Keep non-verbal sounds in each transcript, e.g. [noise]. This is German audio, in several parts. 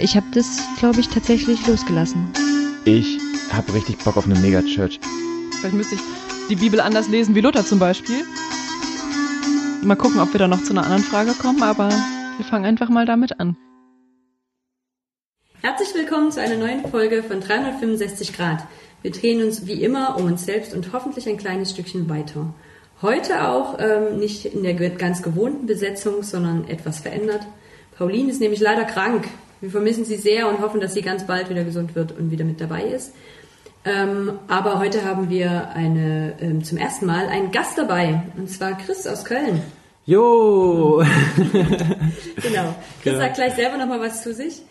Ich habe das, glaube ich, tatsächlich losgelassen. Ich habe richtig Bock auf eine Megachurch. Vielleicht müsste ich die Bibel anders lesen wie Luther zum Beispiel. Mal gucken, ob wir da noch zu einer anderen Frage kommen, aber wir fangen einfach mal damit an. Herzlich willkommen zu einer neuen Folge von 365 Grad. Wir drehen uns wie immer um uns selbst und hoffentlich ein kleines Stückchen weiter. Heute auch ähm, nicht in der ganz gewohnten Besetzung, sondern etwas verändert. Pauline ist nämlich leider krank. Wir vermissen sie sehr und hoffen, dass sie ganz bald wieder gesund wird und wieder mit dabei ist. Ähm, aber heute haben wir eine, ähm, zum ersten Mal einen Gast dabei, und zwar Chris aus Köln. Jo! [laughs] genau. Chris sagt gleich selber nochmal was zu sich.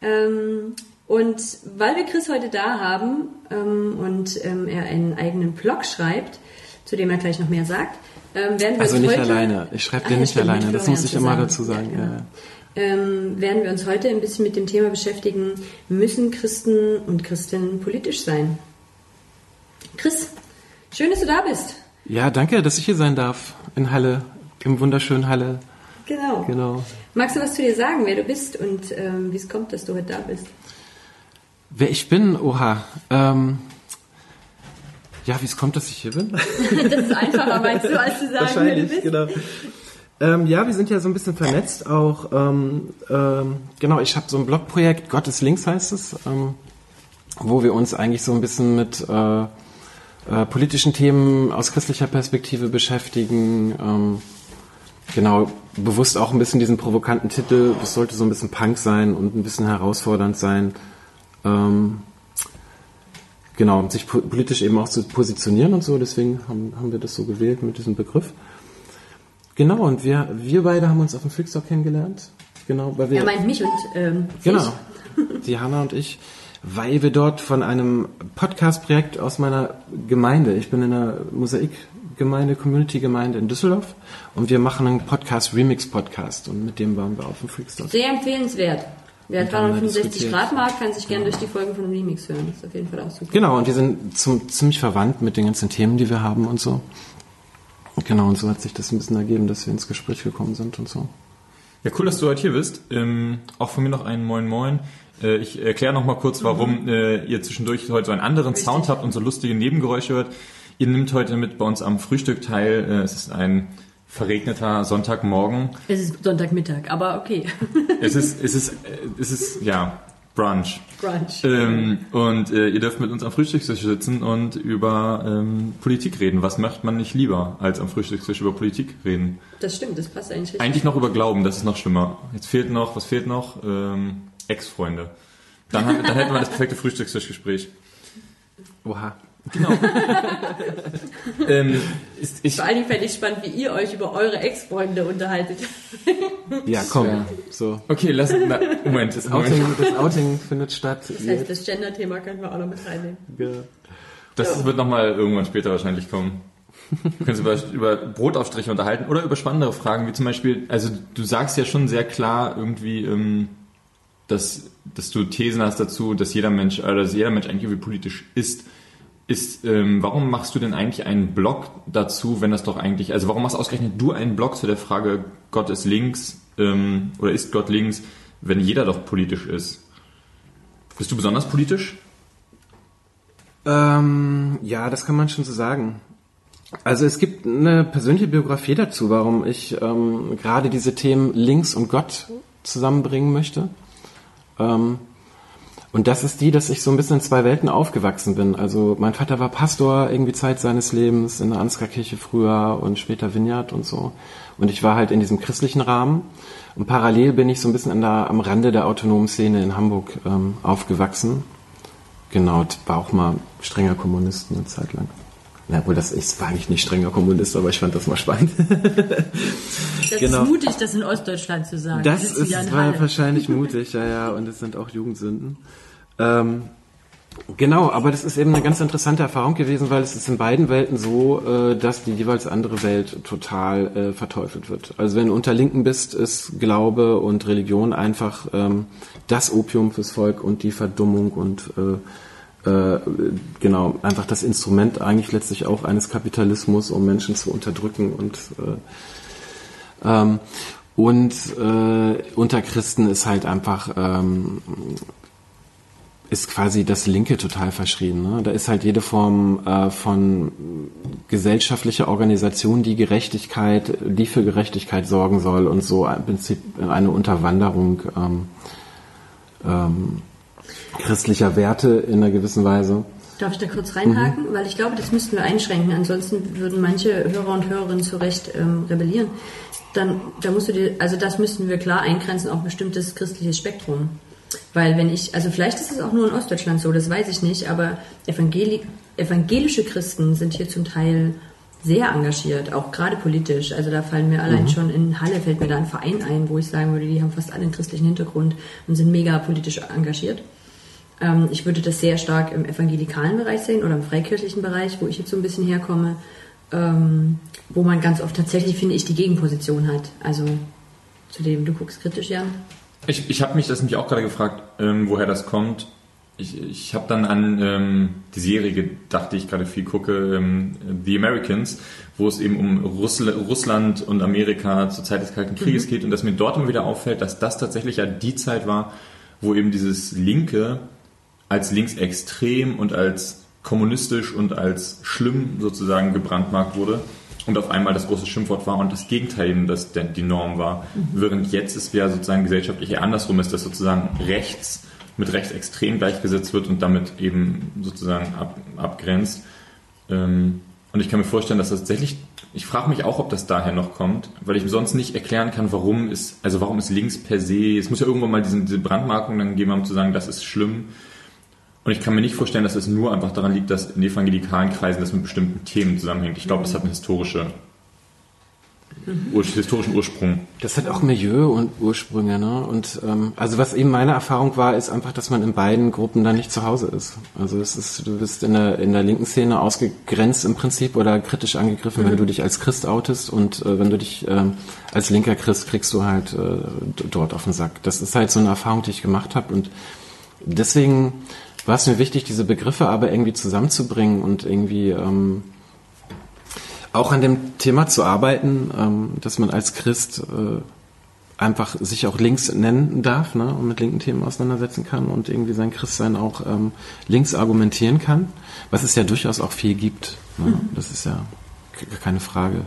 Ähm, und weil wir Chris heute da haben ähm, und ähm, er einen eigenen Blog schreibt, zu dem er gleich noch mehr sagt, ähm, werden wir also nicht heute, alleine. Ich schreibe den ja, nicht alleine. Das muss ich immer zusammen. dazu sagen. Ja, Ja, genau. Ähm, werden wir uns heute ein bisschen mit dem Thema beschäftigen, müssen Christen und Christinnen politisch sein? Chris, schön, dass du da bist. ja, danke, dass ich hier sein darf. In Halle, im wunderschönen Halle. Genau. Genau. Magst du was zu dir sagen, wer du bist und ähm, wie es kommt, dass du heute da bist? Wer ich bin, oha. Ähm, ja, wie es kommt, dass ich hier bin? [laughs] Das ist einfacher, meinst du, als zu sagen, wer du bist? genau. Ähm, ja, wir sind ja so ein bisschen vernetzt auch. Ähm, ähm, genau, ich habe so ein Blogprojekt, Gottes Links heißt es, ähm, wo wir uns eigentlich so ein bisschen mit äh, äh, politischen Themen aus christlicher Perspektive beschäftigen. Ähm, genau, bewusst auch ein bisschen diesen provokanten Titel. Das sollte so ein bisschen Punk sein und ein bisschen herausfordernd sein. Ähm, genau, sich po politisch eben auch zu positionieren und so. Deswegen haben, haben wir das so gewählt mit diesem Begriff. Genau, und wir, wir beide haben uns auf dem Freakstock kennengelernt. Genau, weil wir. Er meint mich und ähm, Genau. Die Hanna und ich, weil wir dort von einem Podcast-Projekt aus meiner Gemeinde, ich bin in einer Mosaik-Gemeinde, Community-Gemeinde in Düsseldorf und wir machen einen Podcast-Remix-Podcast und mit dem waren wir auf dem Freakstock. Sehr empfehlenswert. Wer Und haben wir 365 diskutiert. Grad mag, kann sich gerne durch die Folgen von Remix hören. Das ist auf jeden Fall auch super. Genau, und wir sind zum, ziemlich verwandt mit den ganzen Themen, die wir haben und so. Genau, und so hat sich das ein bisschen ergeben, dass wir ins Gespräch gekommen sind und so. Ja, cool, dass du heute hier bist. Ähm, auch von mir noch einen Moin Moin. Äh, ich erkläre noch mal kurz, warum äh, ihr zwischendurch heute so einen anderen Richtig. Sound habt und so lustige Nebengeräusche hört. Ihr nimmt heute mit bei uns am Frühstück teil. Äh, es ist ein verregneter Sonntagmorgen. Es ist Sonntagmittag, aber okay. Es ist, es ist, äh, es ist, ja, Brunch. Brunch. Ähm, und äh, ihr dürft mit uns am Frühstückstisch sitzen und über ähm, Politik reden. Was macht man nicht lieber, als am Frühstückstisch über Politik reden? Das stimmt, das passt eigentlich richtig. Eigentlich noch über Glauben, das ist noch schlimmer. Jetzt fehlt noch, was fehlt noch? Ähm, Ex-Freunde. Dann, dann hätten wir das perfekte Frühstückstischgespräch. Oha. [laughs] Ähm, ist, ich, Vor allen Dingen fände ich spannend, wie ihr euch über eure Ex-Freunde unterhaltet. [laughs] Ja, komm. Ja. So. okay, lass, na, Moment, Das. Outing, das Outing findet statt. Das heißt, das Gender-Thema können wir auch noch mit reinnehmen. Das wird nochmal irgendwann später wahrscheinlich kommen. Wir können uns über, über Brotaufstriche unterhalten oder über spannendere Fragen, wie zum Beispiel, also du sagst ja schon sehr klar irgendwie, ähm, dass, dass du Thesen hast dazu, dass jeder Mensch, äh, dass jeder Mensch eigentlich irgendwie politisch ist. Ist, ähm, warum machst du denn eigentlich einen Blog dazu, wenn das doch eigentlich, also warum machst ausgerechnet du einen Blog zu der Frage, Gott ist links ähm, oder ist Gott links, wenn jeder doch politisch ist? Bist du besonders politisch? Ähm, ja, das kann man schon so sagen. Also es gibt eine persönliche Biografie dazu, warum ich ähm, gerade diese Themen Links und Gott zusammenbringen möchte. Ähm, und das ist die, dass ich so ein bisschen in zwei Welten aufgewachsen bin. Also mein Vater war Pastor irgendwie Zeit seines Lebens in der Ansgar-Kirche früher und später Vineyard und so. Und ich war halt in diesem christlichen Rahmen. Und parallel bin ich so ein bisschen an der, am Rande der autonomen Szene in Hamburg ähm, aufgewachsen. Genau, war auch mal strenger Kommunist eine Zeit lang. Na wohl, das ich war eigentlich nicht strenger Kommunist, aber ich fand das mal spannend. Das Genau. ist mutig, das in Ostdeutschland zu sagen. Das sitzen ist Halle. wahrscheinlich mutig, ja, ja, und es sind auch Jugendsünden. Ähm, genau, aber das ist eben eine ganz interessante Erfahrung gewesen, weil es ist in beiden Welten so, äh, dass die jeweils andere Welt total äh, verteufelt wird. Also wenn du unter Linken bist, ist Glaube und Religion einfach ähm, das Opium fürs Volk und die Verdummung und äh, genau, einfach das Instrument eigentlich letztlich auch eines Kapitalismus, um Menschen zu unterdrücken und äh, ähm, Und äh, unter Christen ist halt einfach ähm, ist quasi das Linke total verschrien. Ne? Da ist halt jede Form äh, von gesellschaftlicher Organisation, die Gerechtigkeit, die für Gerechtigkeit sorgen soll und so im Prinzip eine Unterwanderung ähm, ähm, christlicher Werte in einer gewissen Weise. Darf ich da kurz reinhaken? Mhm. Weil ich glaube, das müssten wir einschränken. Ansonsten würden manche Hörer und Hörerinnen zu Recht ähm, rebellieren. Dann, da musst du dir, also das müssten wir klar eingrenzen auf ein bestimmtes christliches Spektrum. Weil wenn ich, also vielleicht ist es auch nur in Ostdeutschland so, das weiß ich nicht, aber Evangeli evangelische Christen sind hier zum Teil sehr engagiert, auch gerade politisch. Also da fallen mir allein mhm. schon in Halle fällt mir da ein Verein ein, wo ich sagen würde, die haben fast alle einen christlichen Hintergrund und sind mega politisch engagiert. Ähm, ich würde das sehr stark im evangelikalen Bereich sehen oder im freikirchlichen Bereich, wo ich jetzt so ein bisschen herkomme, ähm, wo man ganz oft tatsächlich, finde ich, die Gegenposition hat. Also zu dem, du guckst kritisch, Jan. Ich, ich habe mich das nämlich auch gerade gefragt, ähm, woher das kommt. Ich, ich habe dann an ähm, die Serie gedacht, die ich gerade viel gucke, ähm, The Americans, wo es eben um Russl Russland und Amerika zur Zeit des Kalten Krieges mhm. geht und dass mir dort immer wieder auffällt, dass das tatsächlich ja die Zeit war, wo eben dieses Linke als linksextrem und als kommunistisch und als schlimm sozusagen gebrandmarkt wurde und auf einmal das große Schimpfwort war und das Gegenteil eben das die Norm war. Mhm. Während jetzt es ja sozusagen gesellschaftlich eher andersrum ist, dass sozusagen rechts mit rechtsextrem gleichgesetzt wird und damit eben sozusagen ab, abgrenzt. Ähm, und ich kann mir vorstellen, dass das tatsächlich, ich frage mich auch, ob das daher noch kommt, weil ich sonst nicht erklären kann, warum ist, also warum ist links per se, es muss ja irgendwann mal diese Brandmarkung dann geben, um zu sagen, das ist schlimm. Und ich kann mir nicht vorstellen, dass es nur einfach daran liegt, dass in evangelikalen Kreisen das mit bestimmten Themen zusammenhängt. Ich glaube, das hat eine historische mhm. historischen Ursprung. Das hat auch Milieu und Ursprünge, ne? Und ähm, also was eben meine Erfahrung war, ist einfach, dass man in beiden Gruppen dann nicht zu Hause ist. Also es ist, du bist in der in der linken Szene ausgegrenzt im Prinzip oder kritisch angegriffen, mhm. wenn du dich als Christ outest und äh, wenn du dich ähm, als linker Christ kriegst du halt äh, dort auf den Sack. Das ist halt so eine Erfahrung, die ich gemacht habe und deswegen war es mir wichtig, diese Begriffe aber irgendwie zusammenzubringen und irgendwie ähm, auch an dem Thema zu arbeiten, ähm, dass man als Christ äh, einfach sich auch links nennen darf ne, und mit linken Themen auseinandersetzen kann und irgendwie sein Christsein auch ähm, links argumentieren kann, was es ja durchaus auch viel gibt. Ne? Mhm. Das ist ja keine Frage.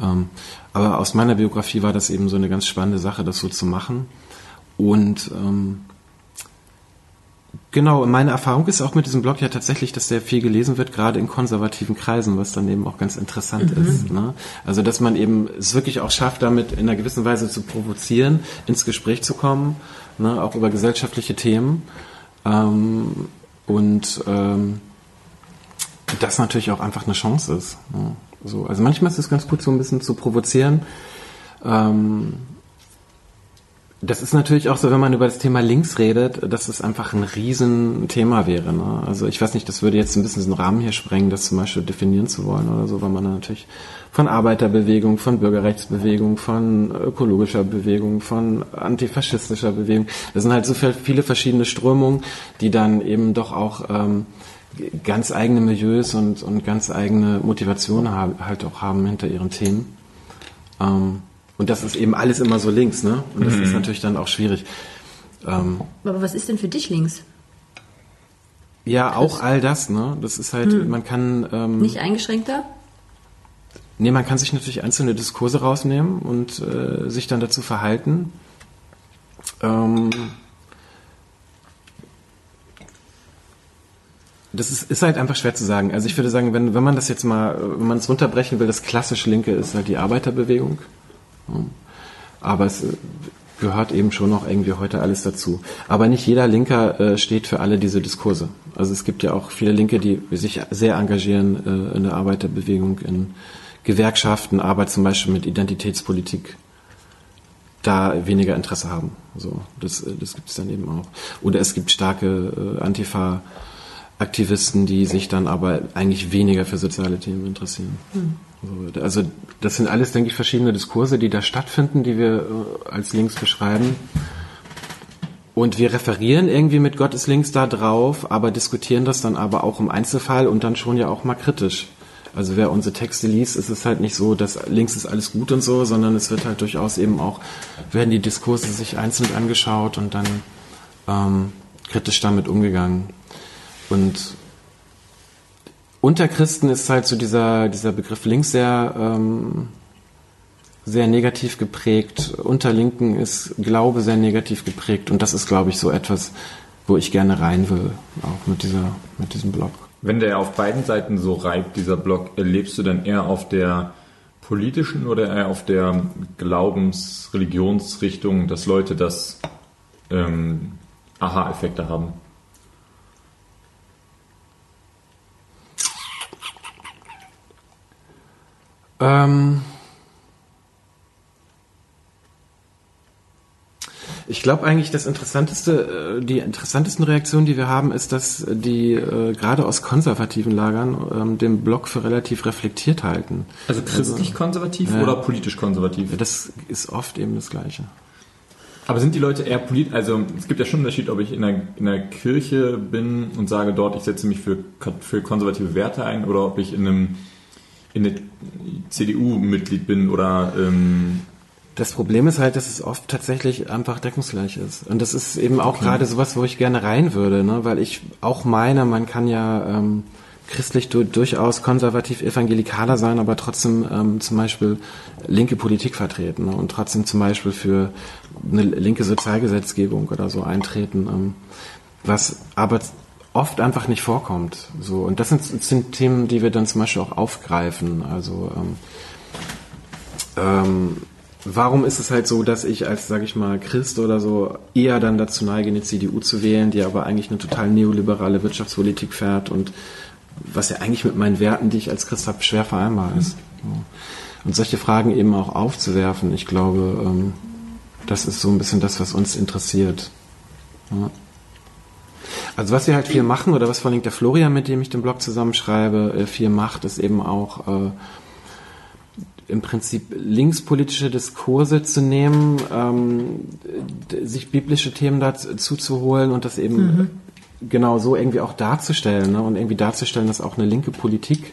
Ähm, aber aus meiner Biografie war das eben so eine ganz spannende Sache, das so zu machen. Und ähm, Genau, meine Erfahrung ist auch mit diesem Blog ja tatsächlich, dass sehr viel gelesen wird, gerade in konservativen Kreisen, was dann eben auch ganz interessant mhm. ist. Ne? Also, dass man eben es wirklich auch schafft, damit in einer gewissen Weise zu provozieren, ins Gespräch zu kommen, ne? auch über gesellschaftliche Themen. Ähm, und ähm, das natürlich auch einfach eine Chance ist. Ne? So, also manchmal ist es ganz gut, so ein bisschen zu provozieren. Ähm, das ist natürlich auch so, wenn man über das Thema Links redet, dass es einfach ein Riesenthema wäre. Ne? Also ich weiß nicht, das würde jetzt ein bisschen den Rahmen hier sprengen, das zum Beispiel definieren zu wollen oder so, weil man natürlich von Arbeiterbewegung, von Bürgerrechtsbewegung, von ökologischer Bewegung, von antifaschistischer Bewegung, das sind halt so viele verschiedene Strömungen, die dann eben doch auch ähm, ganz eigene Milieus und, und ganz eigene Motivationen halt auch haben hinter ihren Themen. Ähm, und das ist eben alles immer so links, ne? Und das mhm. ist natürlich dann auch schwierig. Ähm, Aber was ist denn für dich links? Ja, auch all das, ne? Das ist halt, hm. man kann. Ähm, Nicht eingeschränkter? Nee, man kann sich natürlich einzelne Diskurse rausnehmen und äh, sich dann dazu verhalten. Ähm, das ist, ist halt einfach schwer zu sagen. Also ich würde sagen, wenn, wenn man das jetzt mal, wenn man es runterbrechen will, das klassisch Linke ist halt die Arbeiterbewegung. Aber es gehört eben schon noch irgendwie heute alles dazu. Aber nicht jeder Linker äh, steht für alle diese Diskurse. Also es gibt ja auch viele Linke, die sich sehr engagieren äh, in der Arbeiterbewegung, in Gewerkschaften, Arbeit zum Beispiel mit Identitätspolitik, da weniger Interesse haben. So, das, äh, das gibt es dann eben auch. Oder es gibt starke äh, Antifa-Aktivisten, die sich dann aber eigentlich weniger für soziale Themen interessieren. Hm. Also das sind alles, denke ich, verschiedene Diskurse, die da stattfinden, die wir äh, als links beschreiben. Und wir referieren irgendwie mit Gottes links da drauf, aber diskutieren das dann aber auch im Einzelfall und dann schon ja auch mal kritisch. Also wer unsere Texte liest, ist es halt nicht so, dass links ist alles gut und so, sondern es wird halt durchaus eben auch, werden die Diskurse sich einzeln angeschaut und dann ähm, kritisch damit umgegangen. Und unter Christen ist halt so dieser, dieser Begriff links sehr, ähm, sehr negativ geprägt. Unter Linken ist Glaube sehr negativ geprägt. Und das ist, glaube ich, so etwas, wo ich gerne rein will, auch mit, dieser, mit diesem Blog. Wenn der auf beiden Seiten so reibt, dieser Blog, erlebst du dann eher auf der politischen oder eher auf der Glaubens-, Religionsrichtung, dass Leute das ähm, Aha-Effekte haben? Ähm ich glaube eigentlich, das interessanteste, äh, die interessantesten Reaktionen, die wir haben, ist, dass die äh, gerade aus konservativen Lagern ähm, den Blog für relativ reflektiert halten. Also christlich konservativ ja. oder politisch konservativ? Das ist oft eben das Gleiche. Aber sind die Leute eher politisch, also es gibt ja schon einen Unterschied, ob ich in der, in der Kirche bin und sage dort, ich setze mich für, für konservative Werte ein oder ob ich in einem in der CDU-Mitglied bin oder ähm das Problem ist halt, dass es oft tatsächlich einfach deckungsgleich ist. Und das ist eben auch okay. gerade sowas, wo ich gerne rein würde, ne? weil ich auch meine, man kann ja ähm, christlich du durchaus konservativ evangelikaler sein, aber trotzdem ähm, zum Beispiel linke Politik vertreten ne? und trotzdem zum Beispiel für eine linke Sozialgesetzgebung oder so eintreten, ähm, was aber oft einfach nicht vorkommt. So und das sind, sind Themen, die wir dann zum Beispiel auch aufgreifen. Also ähm, ähm, warum ist es halt so, dass ich als, sage ich mal, Christ oder so eher dann dazu neige, eine CDU zu wählen, die aber eigentlich eine total neoliberale Wirtschaftspolitik fährt und was ja eigentlich mit meinen Werten, die ich als Christ habe, schwer vereinbar ist. Und solche Fragen eben auch aufzuwerfen, ich glaube, ähm, das ist so ein bisschen das, was uns interessiert. Ja. Also was wir halt viel machen oder was vor allem der Florian, mit dem ich den Blog zusammenschreibe, äh, viel macht, ist eben auch äh, im Prinzip linkspolitische Diskurse zu nehmen, ähm, sich biblische Themen dazu zu holen und das eben mhm. genau so irgendwie auch darzustellen ne? und irgendwie darzustellen, dass auch eine linke Politik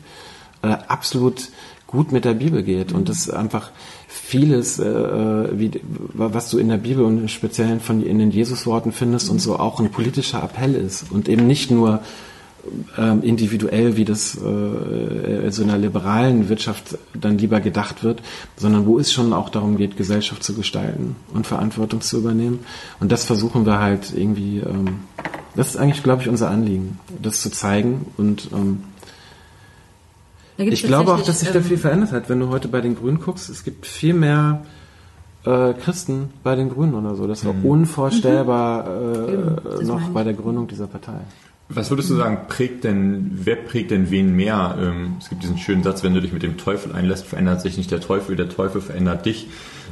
äh, absolut gut mit der Bibel geht und das einfach vieles, äh, wie, was du in der Bibel und im Speziellen von in den Jesusworten findest und so auch ein politischer Appell ist und eben nicht nur ähm, individuell, wie das äh, in so einer liberalen Wirtschaft dann lieber gedacht wird, sondern wo es schon auch darum geht, Gesellschaft zu gestalten und Verantwortung zu übernehmen. Und das versuchen wir halt irgendwie, ähm, das ist eigentlich, glaube ich, unser Anliegen, das zu zeigen und ähm, ich glaube auch, dass sich da viel ähm, verändert hat. Wenn du heute bei den Grünen guckst, es gibt viel mehr äh, Christen bei den Grünen oder so. Das war mhm. unvorstellbar äh, noch bei der Gründung dieser Partei. Was würdest du sagen, prägt denn, wer prägt denn wen mehr? Ähm, es gibt diesen schönen Satz, wenn du dich mit dem Teufel einlässt, verändert sich nicht der Teufel, der Teufel verändert dich.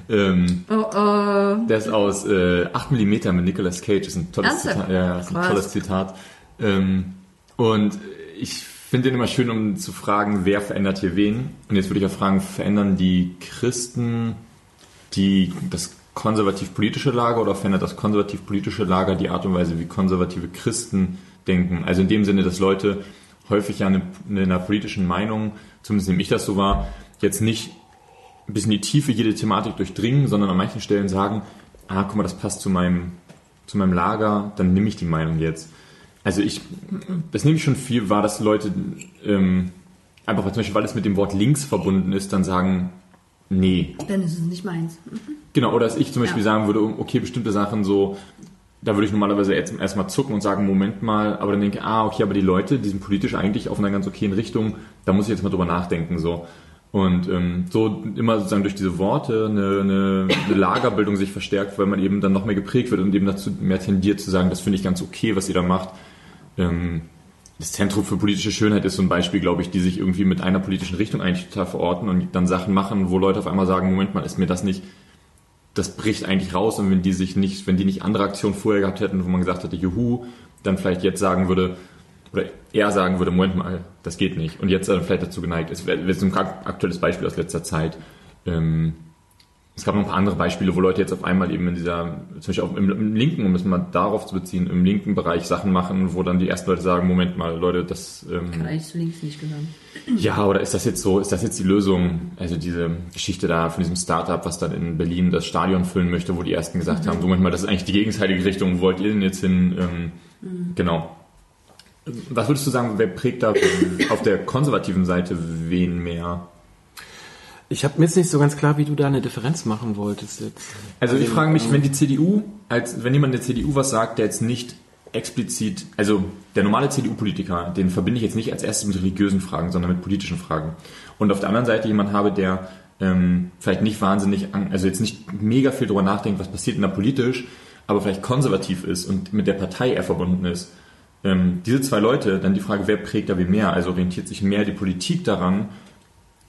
Ähm, oh, oh. Der ist aus äh, 8 mm mit Nicolas Cage, ist ein tolles Zitat. Ja, ist ein tolles Zitat. Ähm, und ich finde den immer schön, um zu fragen, wer verändert hier wen. Und jetzt würde ich auch fragen, verändern die Christen die, das konservativ-politische Lager oder verändert das konservativ-politische Lager die Art und Weise, wie konservative Christen denken? Also in dem Sinne, dass Leute häufig ja eine, in einer politischen Meinung, zumindest nehme ich das so wahr, jetzt nicht bis in die Tiefe jede Thematik durchdringen, sondern an manchen Stellen sagen, ah, guck mal, das passt zu meinem, zu meinem Lager, dann nehme ich die Meinung jetzt. Also ich, das nehme ich schon viel wahr, dass Leute ähm, einfach zum Beispiel, weil es mit dem Wort links verbunden ist, dann sagen, nee. Dann ist es nicht meins. Mhm. Genau, oder dass ich zum Beispiel ja. sagen würde, okay, bestimmte Sachen so, da würde ich normalerweise jetzt erstmal zucken und sagen, Moment mal, aber dann denke ich, ah, okay, aber die Leute, die sind politisch eigentlich auf einer ganz okayen Richtung, da muss ich jetzt mal drüber nachdenken, so. Und ähm, so immer sozusagen durch diese Worte eine, eine, eine Lagerbildung sich verstärkt, weil man eben dann noch mehr geprägt wird und eben dazu mehr tendiert zu sagen, das finde ich ganz okay, was ihr da macht ähm, das Zentrum für politische Schönheit ist so ein Beispiel, glaube ich, die sich irgendwie mit einer politischen Richtung eigentlich total verorten und dann Sachen machen, wo Leute auf einmal sagen, Moment mal, ist mir das nicht, das bricht eigentlich raus und wenn die sich nicht, wenn die nicht andere Aktionen vorher gehabt hätten, wo man gesagt hätte, juhu, dann vielleicht jetzt sagen würde, oder er sagen würde, Moment mal, das geht nicht. Und jetzt dann vielleicht dazu geneigt ist, wäre so ein aktuelles Beispiel aus letzter Zeit. Ähm, es gab noch ein paar andere Beispiele, wo Leute jetzt auf einmal eben in dieser, zum Beispiel auch im, im linken, um es mal darauf zu beziehen, im linken Bereich Sachen machen, wo dann die ersten Leute sagen, Moment mal, Leute, das ähm, Kann eigentlich zu links nicht gehören. ja, oder ist das jetzt so, ist das jetzt die Lösung? Also diese Geschichte da von diesem Startup, was dann in Berlin das Stadion füllen möchte, wo die ersten gesagt haben, Moment mal, das ist eigentlich die gegenseitige Richtung, wo wollt ihr denn jetzt hin? Ähm, Genau. Was würdest du sagen, wer prägt da auf der konservativen Seite wen mehr? Ich habe mir jetzt nicht so ganz klar, wie du da eine Differenz machen wolltest jetzt. Also ich frage mich, wenn die CDU, als wenn jemand der CDU was sagt, der jetzt nicht explizit, also der normale CDU-Politiker, den verbinde ich jetzt nicht als erstes mit religiösen Fragen, sondern mit politischen Fragen. Und auf der anderen Seite jemand habe, der ähm, vielleicht nicht wahnsinnig, also jetzt nicht mega viel drüber nachdenkt, was passiert denn da politisch, aber vielleicht konservativ ist und mit der Partei eher verbunden ist. Ähm, diese zwei Leute, dann die Frage, wer prägt da wie mehr? Also orientiert sich mehr die Politik daran,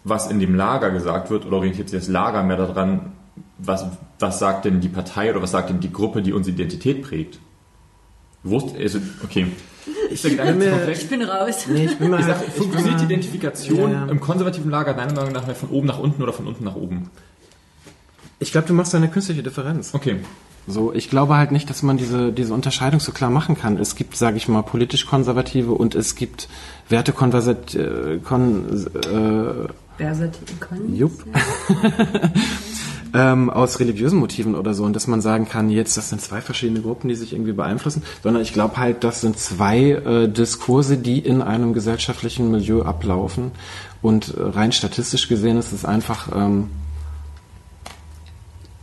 was in dem Lager gesagt wird, oder orientiert sich das Lager mehr daran, was, was sagt denn die Partei oder was sagt denn die Gruppe, die unsere Identität prägt? Wusst, also, okay. Der Gedanke bin mir-? Ich bin raus. Nee, ich bin mal, Ich sag, ich bin funktioniert Identifikation Ja, ja. im konservativen Lager deiner Meinung nach mehr von oben nach unten oder von unten nach oben? ich glaube, du machst da eine künstliche Differenz. Okay. So, ich glaube halt nicht, dass man diese, diese Unterscheidung so klar machen kann. Es gibt, sage ich mal, politisch Konservative und es gibt Werte äh, kon, äh, Versatil können. Jupp. [laughs] ähm, aus religiösen Motiven oder so und dass man sagen kann, jetzt das sind zwei verschiedene Gruppen, die sich irgendwie beeinflussen, sondern ich glaube halt, das sind zwei äh, Diskurse, die in einem gesellschaftlichen Milieu ablaufen und äh, rein statistisch gesehen ist es einfach ähm,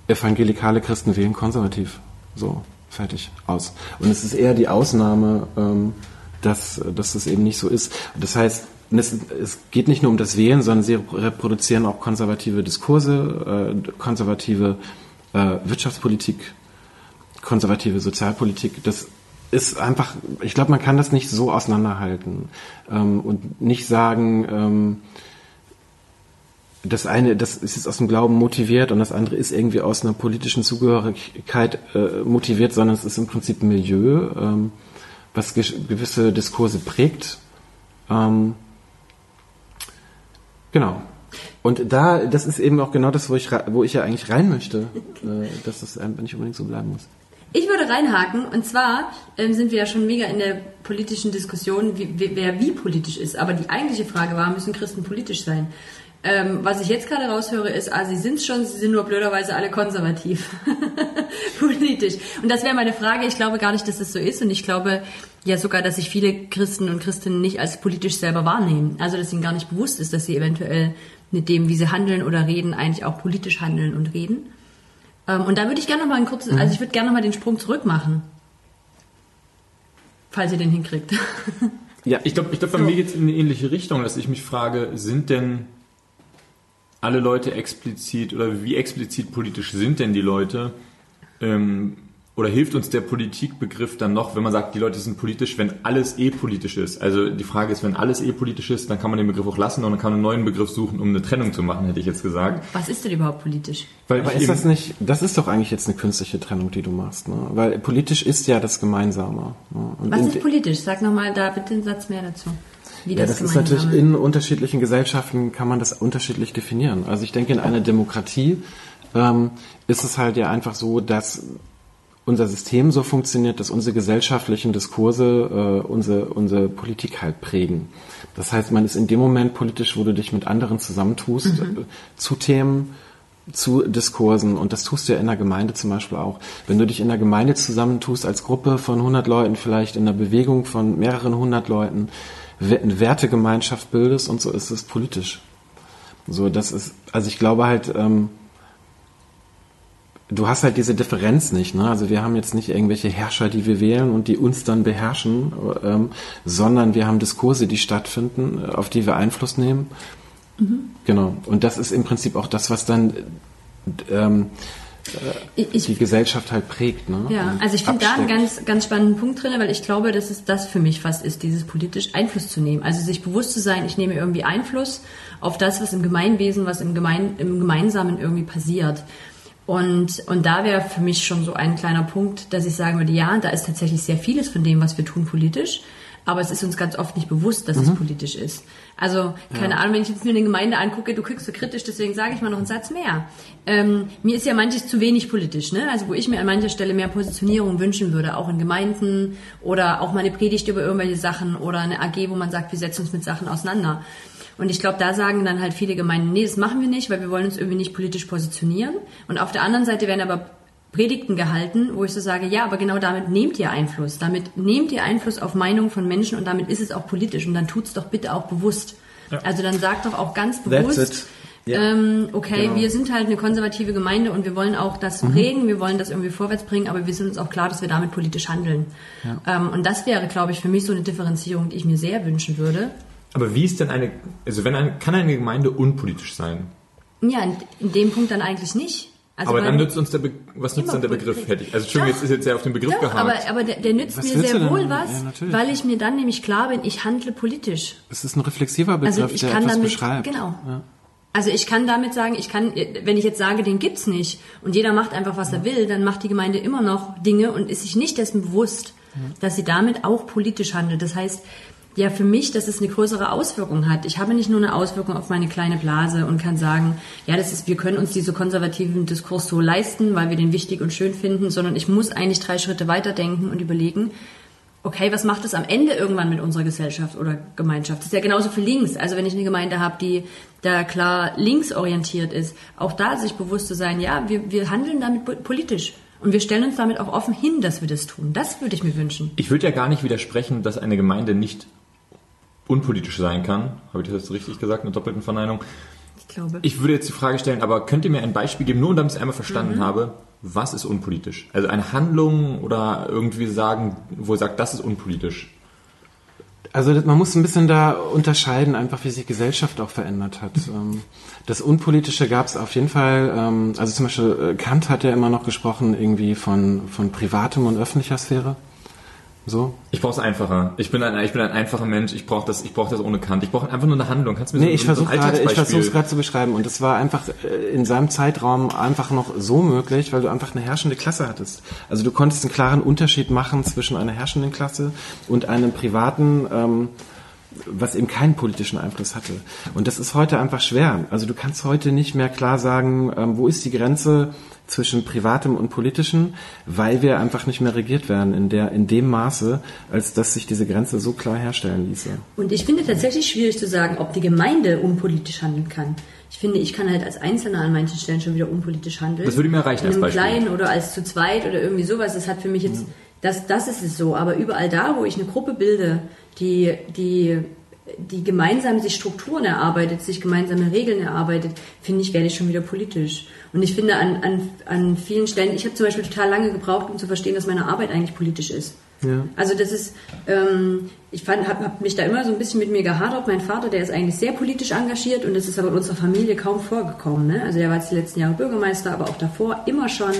evangelikale Christen wählen konservativ. So, fertig, aus. Und es ist eher die Ausnahme, ähm, dass, dass das eben nicht so ist. Das heißt, es, es geht nicht nur um das Wählen, sondern sie reproduzieren auch konservative Diskurse, äh, konservative äh, Wirtschaftspolitik, konservative Sozialpolitik. Das ist einfach, ich glaube, man kann das nicht so auseinanderhalten ähm, und nicht sagen, ähm, das eine, das ist jetzt aus dem Glauben motiviert und das andere ist irgendwie aus einer politischen Zugehörigkeit äh, motiviert, sondern es ist im Prinzip ein Milieu, ähm, was ge gewisse Diskurse prägt. Ähm, genau. Und da, das ist eben auch genau das, wo ich, wo ich ja eigentlich rein möchte, [laughs] äh, dass das einfach nicht unbedingt so bleiben muss. Ich würde reinhaken und zwar ähm, sind wir ja schon mega in der politischen Diskussion, wie, wer wie politisch ist. Aber die eigentliche Frage war, müssen Christen politisch sein? Ähm, was ich jetzt gerade raushöre, ist, ah, sie sind schon, sie sind nur blöderweise alle konservativ. [laughs] politisch. Und das wäre meine Frage. Ich glaube gar nicht, dass das so ist. Und ich glaube ja sogar, dass sich viele Christen und Christinnen nicht als politisch selber wahrnehmen. Also, dass ihnen gar nicht bewusst ist, dass sie eventuell mit dem, wie sie handeln oder reden, eigentlich auch politisch handeln und reden. Ähm, und da würde ich gerne noch mal einen kurzen, also ich würde gerne noch mal den Sprung zurück machen. Falls ihr den hinkriegt. [laughs] Ja, Ich glaube, ich glaub, bei mir geht es in eine ähnliche Richtung, dass ich mich frage, sind denn alle Leute explizit oder wie explizit politisch sind denn die Leute? Ähm, oder hilft uns der Politikbegriff dann noch, wenn man sagt, die Leute sind politisch, wenn alles eh politisch ist? Also die Frage ist, wenn alles eh politisch ist, dann kann man den Begriff auch lassen und dann kann man einen neuen Begriff suchen, um eine Trennung zu machen, hätte ich jetzt gesagt. Was ist denn überhaupt politisch? Weil Aber ist eben- das nicht, das ist doch eigentlich jetzt eine künstliche Trennung, die du machst, ne? Weil politisch ist ja das Gemeinsame. Ne? Und Was ist politisch? Sag noch mal da bitte einen Satz mehr dazu. Wie Ja, das ist natürlich in unterschiedlichen Gesellschaften kann man das unterschiedlich definieren. Also ich denke, in einer Demokratie ähm, ist es halt ja einfach so, dass unser System so funktioniert, dass unsere gesellschaftlichen Diskurse äh, unsere, unsere Politik halt prägen. Das heißt, man ist in dem Moment politisch, wo du dich mit anderen zusammentust, äh, zu Themen, zu Diskursen und das tust du ja in der Gemeinde zum Beispiel auch. Wenn du dich in der Gemeinde zusammentust als Gruppe von 100 Leuten, vielleicht in einer Bewegung von mehreren hundert Leuten, Wertegemeinschaft bildest und so ist es politisch. So, das ist, also ich glaube halt, ähm, du hast halt diese Differenz nicht. Ne? Also wir haben jetzt nicht irgendwelche Herrscher, die wir wählen und die uns dann beherrschen, ähm, sondern wir haben Diskurse, die stattfinden, äh, auf die wir Einfluss nehmen. Genau. Und das ist im Prinzip auch das, was dann ähm, Ich, ich, die Gesellschaft halt prägt. Ne? Ja, also ich finde da einen ganz, ganz spannenden Punkt drin, weil ich glaube, dass es das für mich fast ist, dieses politisch Einfluss zu nehmen. Also sich bewusst zu sein, ich nehme irgendwie Einfluss auf das, was im Gemeinwesen, was im, Gemein, im Gemeinsamen irgendwie passiert. Und, und da wäre für mich schon so ein kleiner Punkt, dass ich sagen würde, ja, da ist tatsächlich sehr vieles von dem, was wir tun, politisch. aber es ist uns ganz oft nicht bewusst, dass es politisch ist. Also, keine Ahnung, wenn ich jetzt mir eine Gemeinde angucke, du kriegst so kritisch, deswegen sage ich mal noch einen Satz mehr. Ähm, mir ist ja manches zu wenig politisch, ne? Also, wo ich mir an mancher Stelle mehr Positionierung wünschen würde, auch in Gemeinden oder auch mal eine Predigt über irgendwelche Sachen oder eine AG, wo man sagt, wir setzen uns mit Sachen auseinander. Und ich glaube, da sagen dann halt viele Gemeinden, nee, das machen wir nicht, weil wir wollen uns irgendwie nicht politisch positionieren. Und auf der anderen Seite werden aber Predigten gehalten, wo ich so sage, ja, aber genau damit nehmt ihr Einfluss. Damit nehmt ihr Einfluss auf Meinungen von Menschen und damit ist es auch politisch. Und dann tut's doch bitte auch bewusst. Also dann sagt doch auch ganz bewusst. Ja. ähm, okay, Genau. Mhm. wir sind halt eine konservative Gemeinde und wir wollen auch das prägen, wir wollen das irgendwie vorwärts bringen, aber wir sind uns auch klar, dass wir damit politisch handeln. Ähm, und das wäre, glaube ich, für mich so eine Differenzierung, die ich mir sehr wünschen würde. Aber wie ist denn eine, also wenn ein, kann eine Gemeinde unpolitisch sein? Ja, in, in dem Punkt dann eigentlich nicht. Also aber dann nützt uns der, Be was nützt dann der Begriff? Hätte ich, also Entschuldigung, Doch. jetzt ist jetzt sehr auf den Begriff Doch, gehakt. aber, aber der, der nützt Was mir sehr wohl was, Ja, weil ich mir dann nämlich klar bin, ich handle politisch. Es ist ein reflexiver Begriff, Also ich der kann etwas damit, beschreibt. genau. Ja. Also ich kann damit sagen, ich kann, wenn ich jetzt sage, den gibt's nicht und jeder macht einfach, was er will, dann macht die Gemeinde immer noch Dinge und ist sich nicht dessen bewusst, dass sie damit auch politisch handelt. Das heißt, ja, für mich, dass es eine größere Auswirkung hat. Ich habe nicht nur eine Auswirkung auf meine kleine Blase und kann sagen, ja, das ist, wir können uns diese konservativen Diskurs so leisten, weil wir den wichtig und schön finden, sondern ich muss eigentlich drei Schritte weiterdenken und überlegen, okay, was macht es am Ende irgendwann mit unserer Gesellschaft oder Gemeinschaft? Das ist ja genauso für links. Also wenn ich eine Gemeinde habe, die da klar linksorientiert ist, auch da sich bewusst zu sein, ja, wir, wir handeln damit po- politisch. Und wir stellen uns damit auch offen hin, dass wir das tun. Das würde ich mir wünschen. Ich würde ja gar nicht widersprechen, dass eine Gemeinde nicht unpolitisch sein kann. Habe ich das jetzt richtig gesagt, eine doppelten Verneinung? Ich glaube. Ich würde jetzt die Frage stellen, aber könnt ihr mir ein Beispiel geben, nur damit ich es einmal verstanden habe, was ist unpolitisch? Also eine Handlung oder irgendwie sagen, wo ihr sagt, das ist unpolitisch. Also man muss ein bisschen da unterscheiden, einfach wie sich Gesellschaft auch verändert hat. [laughs] Ähm, Das Unpolitische gab es auf jeden Fall, ähm, also zum Beispiel äh, Kant hat ja immer noch gesprochen irgendwie von, von privatem und öffentlicher Sphäre. So. Ich brauche es einfacher. Ich bin ein, ich bin ein einfacher Mensch. Ich brauche das, ich brauche das ohne Kant. Ich brauche einfach nur eine Handlung. Kannst du mir Nee, so, ich so versuche gerade, ich versuche es gerade zu beschreiben und es war einfach äh, in seinem Zeitraum einfach noch so möglich, weil du einfach eine herrschende Klasse hattest. Also du konntest einen klaren Unterschied machen zwischen einer herrschenden Klasse und einem privaten, ähm, was eben keinen politischen Einfluss hatte. Und das ist heute einfach schwer. Also du kannst heute nicht mehr klar sagen, ähm, wo ist die Grenze zwischen privatem und politischen, weil wir einfach nicht mehr regiert werden in der in dem Maße, als dass sich diese Grenze so klar herstellen ließe. Und ich finde tatsächlich schwierig zu sagen, ob die Gemeinde unpolitisch handeln kann. Ich finde, ich kann halt als Einzelner an manchen Stellen schon wieder unpolitisch handeln. Das würde mir reichen als Beispiel. Kleinen oder als zu zweit oder irgendwie sowas. Das hat für mich jetzt, das, das ist es so. Aber überall da, wo ich eine Gruppe bilde, die, die, die gemeinsam sich Strukturen erarbeitet, sich gemeinsame Regeln erarbeitet, finde ich, werde ich schon wieder politisch. Und ich finde an, an, an vielen Stellen, ich habe zum Beispiel total lange gebraucht, um zu verstehen, dass meine Arbeit eigentlich politisch ist. Ja. Also das ist, ähm, ich habe hab mich da immer so ein bisschen mit mir gehadert. Mein Vater, der ist eigentlich sehr politisch engagiert und das ist aber in unserer Familie kaum vorgekommen. Ne? Also der war jetzt die letzten Jahre Bürgermeister, aber auch davor immer schon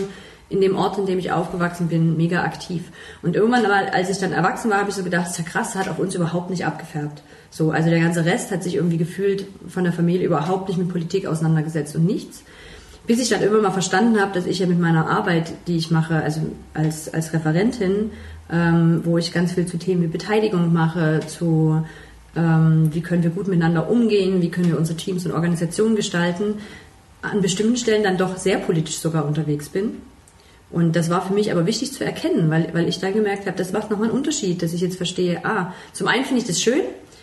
in dem Ort, in dem ich aufgewachsen bin, mega aktiv. Und irgendwann, aber, als ich dann erwachsen war, habe ich so gedacht, ist ja krass, hat auf uns überhaupt nicht abgefärbt. So, also der ganze Rest hat sich irgendwie gefühlt von der Familie überhaupt nicht mit Politik auseinandergesetzt und nichts. Bis ich dann irgendwann mal verstanden habe, dass ich ja mit meiner Arbeit, die ich mache, also als, als Referentin, ähm, wo ich ganz viel zu Themen wie Beteiligung mache, zu ähm, wie können wir gut miteinander umgehen, wie können wir unsere Teams und Organisationen gestalten, an bestimmten Stellen dann doch sehr politisch sogar unterwegs bin. Und das war für mich aber wichtig zu erkennen, weil, weil ich dann gemerkt habe, das macht nochmal einen Unterschied, dass ich jetzt verstehe, ah, zum einen finde ich das schön,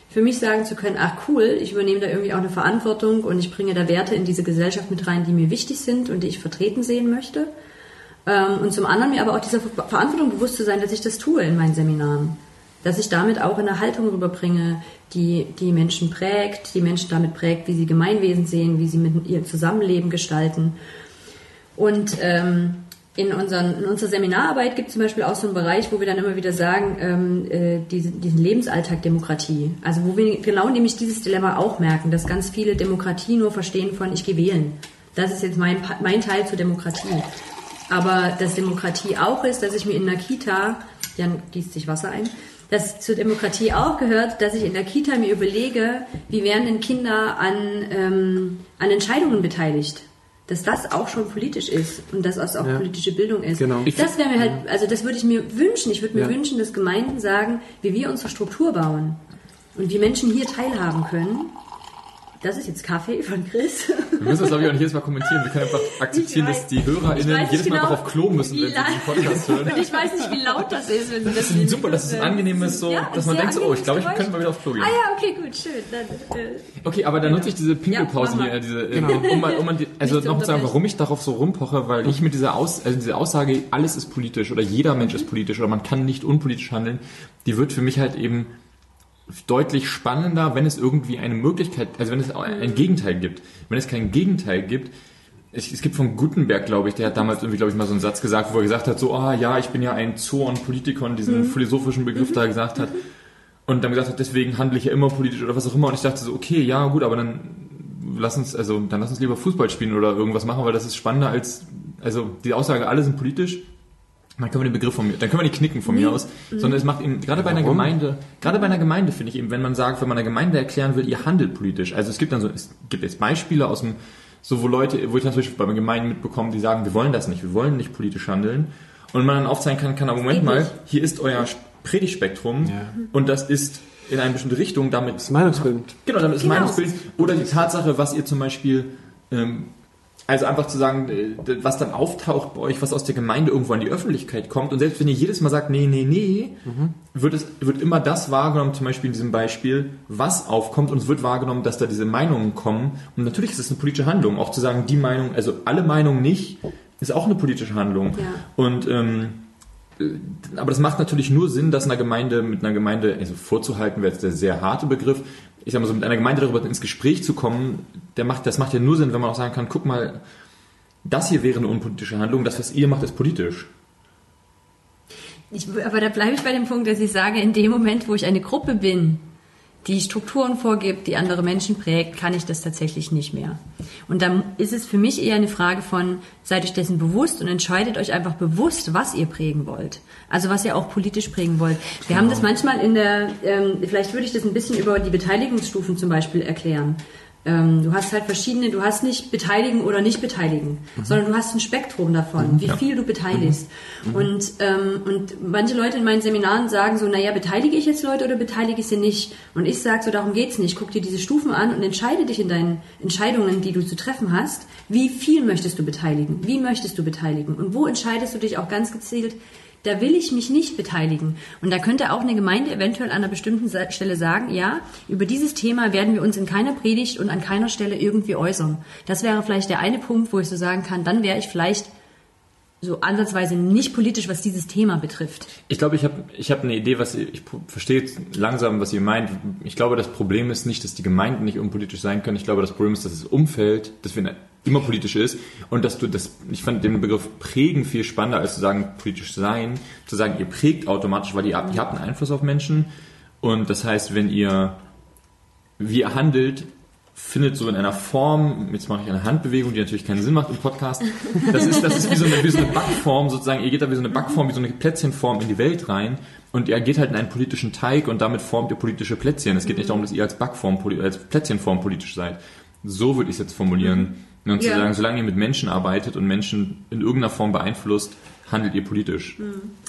für mich sagen zu können, ach cool, ich übernehme da irgendwie auch eine Verantwortung und ich bringe da Werte in diese Gesellschaft mit rein, die mir wichtig sind und die ich vertreten sehen möchte. Ähm, und zum anderen mir aber auch dieser Ver Verantwortung bewusst zu sein, dass ich das tue in meinen Seminaren. Dass ich damit auch eine Haltung rüberbringe, die die Menschen prägt, die Menschen damit prägt, wie sie Gemeinwesen sehen, wie sie mit ihr Zusammenleben gestalten. Und ähm, in, unseren, in unserer Seminararbeit gibt es zum Beispiel auch so einen Bereich, wo wir dann immer wieder sagen, ähm, äh, diesen, diesen Lebensalltag Demokratie. Also wo wir genau nämlich dieses Dilemma auch merken, dass ganz viele Demokratie nur verstehen von ich gehe wählen. Das ist jetzt mein, mein Teil zur Demokratie. Aber dass Demokratie auch ist, dass ich mir in einer Kita, Jan gießt sich Wasser ein, dass zur Demokratie auch gehört, dass ich in der Kita mir überlege, wie werden denn Kinder an, ähm, an Entscheidungen beteiligt. Dass das auch schon politisch ist und dass das auch Ja. politische Bildung ist. Genau. Das wäre mir halt, also das würde ich mir wünschen. Ich würde mir Ja. wünschen, dass Gemeinden sagen, wie wir unsere Struktur bauen und wie Menschen hier teilhaben können. Das ist jetzt Kaffee von Chris. Wir müssen das, glaube ich, auch nicht jedes Mal kommentieren. Wir können einfach akzeptieren, dass die HörerInnen jedes Mal genau, noch auf Klo müssen, wenn sie diesen Podcast hören. Und [laughs] ich weiß nicht, wie laut das ist. Wenn Das ist super, das ist ein angenehmes so, Ja, dass man denkt so, oh, ich glaube, ich könnte mal wieder aufs Klo gehen. Ah ja, okay, gut, schön. Dann, äh, Okay, aber dann nutze ich diese Pinkelpausen Ja, hier, diese, äh, um, mal, um mal die, also noch zu sagen, warum ich darauf so rumpoche, weil ich mit dieser, Aus, also diese Aussage, alles ist politisch oder jeder Mensch ist politisch oder man kann nicht unpolitisch handeln, die wird für mich halt eben deutlich spannender, wenn es irgendwie eine Möglichkeit, also wenn es ein Gegenteil gibt. Wenn es kein Gegenteil gibt, es, gibt von Gutenberg, glaube ich, der hat damals irgendwie, glaube ich, mal so einen Satz gesagt, wo er gesagt hat, so, ah ja, ich bin ja ein Zorn Politikon, diesen philosophischen Begriff da gesagt hat. Und dann gesagt hat, deswegen handle ich ja immer politisch oder was auch immer. Und ich dachte so, okay, ja, gut, aber dann lass uns, also dann lass uns lieber Fußball spielen oder irgendwas machen, weil das ist spannender als, also die Aussage, alle sind politisch. Dann können wir den Begriff von mir, dann können wir nicht knicken von mir aus, sondern es macht eben, gerade bei einer Warum? Gemeinde, gerade bei einer Gemeinde finde ich eben, wenn man sagt, wenn man einer Gemeinde erklären will, ihr handelt politisch. Also es gibt dann so, es gibt jetzt Beispiele aus dem, so wo Leute, wo ich zum Beispiel bei Gemeinden mitbekomme, die sagen, wir wollen das nicht, wir wollen nicht politisch handeln. Und man dann aufzeigen kann, kann, aber Moment mal, hier ist euer Predigtspektrum Ja. und das ist in eine bestimmte Richtung, damit Das ist Meinungsbildend. Genau, damit ist Genau. Meinungsbild. Oder die Tatsache, was ihr zum Beispiel, ähm, also einfach zu sagen, äh, was dann auftaucht bei euch, was aus der Gemeinde irgendwo an die Öffentlichkeit kommt. Und selbst wenn ihr jedes Mal sagt, nee, nee, nee, wird es, wird immer das wahrgenommen, zum Beispiel in diesem Beispiel, was aufkommt. Und es wird wahrgenommen, dass da diese Meinungen kommen. Und natürlich ist es eine politische Handlung. Auch zu sagen, die Meinung, also alle Meinungen nicht, ist auch eine politische Handlung. Ja. Und, ähm, aber das macht natürlich nur Sinn, dass einer Gemeinde, mit einer Gemeinde, also vorzuhalten wäre jetzt der sehr harte Begriff, ich sag mal so, mit einer Gemeinde darüber ins Gespräch zu kommen, der macht, das macht ja nur Sinn, wenn man auch sagen kann, guck mal, das hier wäre eine unpolitische Handlung, das, was ihr macht, ist politisch. Ich, aber da bleibe ich bei dem Punkt, dass ich sage, in dem Moment, wo ich eine Gruppe bin, die Strukturen vorgibt, die andere Menschen prägt, kann ich das tatsächlich nicht mehr. Und dann ist es für mich eher eine Frage von, seid euch dessen bewusst und entscheidet euch einfach bewusst, was ihr prägen wollt. Also was ihr auch politisch prägen wollt. Wir haben das manchmal in der, ähm, vielleicht würde ich das ein bisschen über die Beteiligungsstufen zum Beispiel erklären. Ähm, du hast halt verschiedene, du hast nicht beteiligen oder nicht beteiligen, sondern du hast ein Spektrum davon, wie viel du beteiligst. Und, ähm, und manche Leute in meinen Seminaren sagen so, naja, beteilige ich jetzt Leute oder beteilige ich sie nicht? Und ich sage so, darum geht's nicht. Guck dir diese Stufen an und entscheide dich in deinen Entscheidungen, die du zu treffen hast, wie viel möchtest du beteiligen? Wie möchtest du beteiligen? Und wo entscheidest du dich auch ganz gezielt, da will ich mich nicht beteiligen. Und da könnte auch eine Gemeinde eventuell an einer bestimmten Stelle sagen, ja, über dieses Thema werden wir uns in keiner Predigt und an keiner Stelle irgendwie äußern. Das wäre vielleicht der eine Punkt, wo ich so sagen kann, dann wäre ich vielleicht so ansatzweise nicht politisch, was dieses Thema betrifft. Ich glaube, ich habe ich hab eine Idee, was ich verstehe langsam, was ihr meint. Ich glaube, das Problem ist nicht, dass die Gemeinden nicht unpolitisch sein können. Ich glaube, das Problem ist, dass das Umfeld, das wir immer politisch ist und dass du das, ich fand den Begriff prägen viel spannender, als zu sagen politisch sein, zu sagen, ihr prägt automatisch, weil ihr, ihr habt einen Einfluss auf Menschen und das heißt, wenn ihr, wie ihr handelt, findet so in einer Form, jetzt mache ich eine Handbewegung, die natürlich keinen Sinn macht im Podcast, das ist, das ist wie so eine, wie so eine Backform sozusagen, ihr geht da wie so eine Backform, wie so eine Plätzchenform in die Welt rein und ihr geht halt in einen politischen Teig und damit formt ihr politische Plätzchen. Es geht nicht darum, dass ihr als Backform, als Plätzchenform politisch seid. So würde ich es jetzt formulieren. Und zu Ja. sagen, solange ihr mit Menschen arbeitet und Menschen in irgendeiner Form beeinflusst, handelt ihr politisch.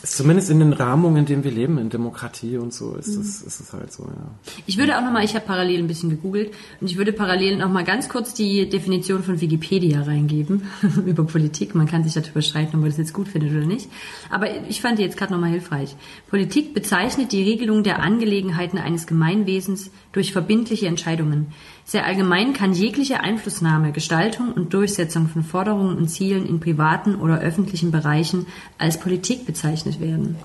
Zumindest in den Rahmungen, in denen wir leben, in Demokratie und so, ist das, ist es halt so, ja. Ich würde auch nochmal, ich habe parallel ein bisschen gegoogelt und ich würde parallel nochmal ganz kurz die Definition von Wikipedia reingeben [laughs] über Politik. Man kann sich darüber streiten, ob man das jetzt gut findet oder nicht. Aber ich fand die jetzt gerade nochmal hilfreich. Politik bezeichnet die Regelung der Angelegenheiten eines Gemeinwesens durch verbindliche Entscheidungen. Sehr allgemein kann jegliche Einflussnahme, Gestaltung und Durchsetzung von Forderungen und Zielen in privaten oder öffentlichen Bereichen als Politik bezeichnet werden.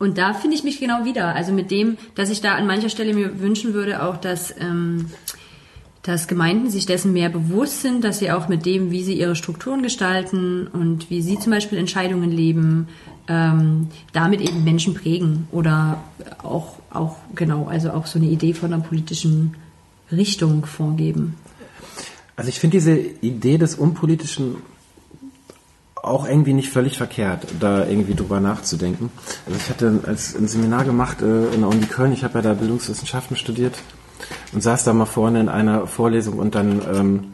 Und da finde ich mich genau wieder. Also mit dem, dass ich da an mancher Stelle mir wünschen würde, auch, dass, ähm, dass Gemeinden sich dessen mehr bewusst sind, dass sie auch mit dem, wie sie ihre Strukturen gestalten und wie sie zum Beispiel Entscheidungen leben, ähm, damit eben Menschen prägen oder auch, auch, genau, also auch so eine Idee von einer politischen Richtung vorgeben. Also ich finde diese Idee des Unpolitischen auch irgendwie nicht völlig verkehrt, da irgendwie drüber nachzudenken. Also ich hatte als ein Seminar gemacht äh, in der Uni Köln, ich habe ja da Bildungswissenschaften studiert und saß da mal vorne in einer Vorlesung und dann ähm,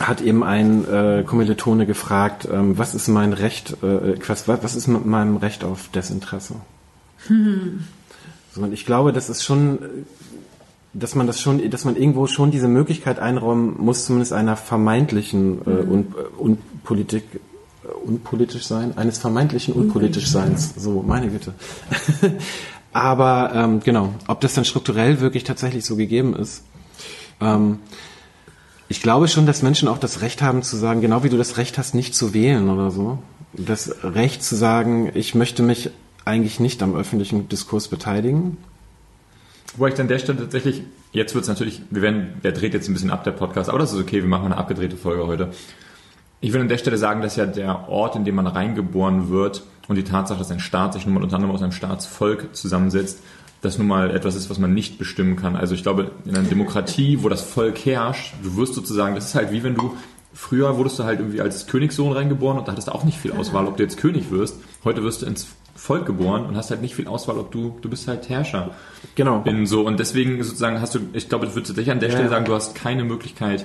hat eben ein äh, Kommilitone gefragt, ähm, was ist mein Recht, äh, was, was ist mit meinem Recht auf Desinteresse? So, und ich glaube, das ist schon, dass man das schon, dass man irgendwo schon diese Möglichkeit einräumen muss, zumindest einer vermeintlichen äh, un, äh, Unpolitik, äh, unpolitisch sein, eines vermeintlichen unpolitisch Seins. So, meine Güte. [laughs] Aber ähm, genau, ob das dann strukturell wirklich tatsächlich so gegeben ist. Ähm, ich glaube schon, dass Menschen auch das Recht haben zu sagen, genau wie du das Recht hast, nicht zu wählen oder so. Das Recht zu sagen, ich möchte mich eigentlich nicht am öffentlichen Diskurs beteiligen. Wo ich an der Stelle tatsächlich, jetzt wird es natürlich, wir werden, der dreht jetzt ein bisschen ab, der Podcast, aber das ist okay, wir machen eine abgedrehte Folge heute. Ich will an der Stelle sagen, dass ja der Ort, in dem man reingeboren wird und die Tatsache, dass ein Staat sich nun mal unter anderem aus einem Staatsvolk zusammensetzt, das nun mal etwas ist, was man nicht bestimmen kann. Also ich glaube, in einer Demokratie, wo das Volk herrscht, du wirst sozusagen, das ist halt wie wenn du, früher wurdest du halt irgendwie als Königssohn reingeboren und da hattest du auch nicht viel Auswahl, ob du jetzt König wirst. Heute wirst du ins Volk geboren und hast halt nicht viel Auswahl, ob du, du bist halt Herrscher. Genau. In so, und deswegen sozusagen hast du, ich glaube, ich würde tatsächlich an der Ja. Stelle sagen, du hast keine Möglichkeit,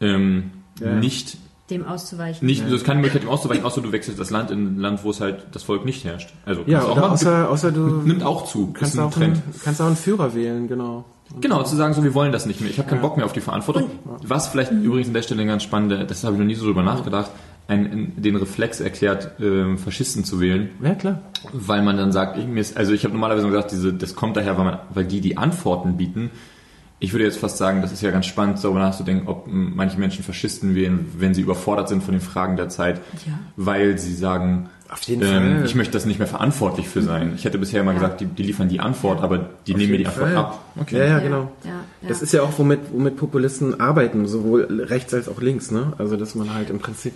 ähm, Ja. nicht Dem auszuweichen. nicht, du hast keine Möglichkeit, ihm auszuweichen, außer du wechselst das Land in ein Land, wo es halt das Volk nicht herrscht. Also Ja, auch oder machen. außer, außer du [laughs] nimmt auch zu. kannst ist ein auch Trend. einen, kannst auch einen Führer wählen, genau. Genau, zu sagen, so wir wollen das nicht mehr. Ich habe keinen Bock mehr auf die Verantwortung. Was vielleicht übrigens an der Stelle ganz spannende, das habe ich noch nie so drüber nachgedacht, ein, den Reflex erklärt, ähm, Faschisten zu wählen, Ja, klar. weil man dann sagt, ist, also ich habe normalerweise gesagt, diese, das kommt daher, weil, man, weil die die Antworten bieten. Ich würde jetzt fast sagen, das ist ja ganz spannend, darüber nachzudenken, ob manche Menschen Faschisten wählen, wenn sie überfordert sind von den Fragen der Zeit, Ja. weil sie sagen, Auf jeden ähm, Fall. ich möchte das nicht mehr verantwortlich für sein. Ich hätte bisher immer gesagt, die, die liefern die Antwort, aber die nehmen mir die Antwort ab. Ja, ja, genau. Ja, ja. Das ist ja auch, womit, womit Populisten arbeiten, sowohl rechts als auch links, ne? Also, dass man halt im Prinzip.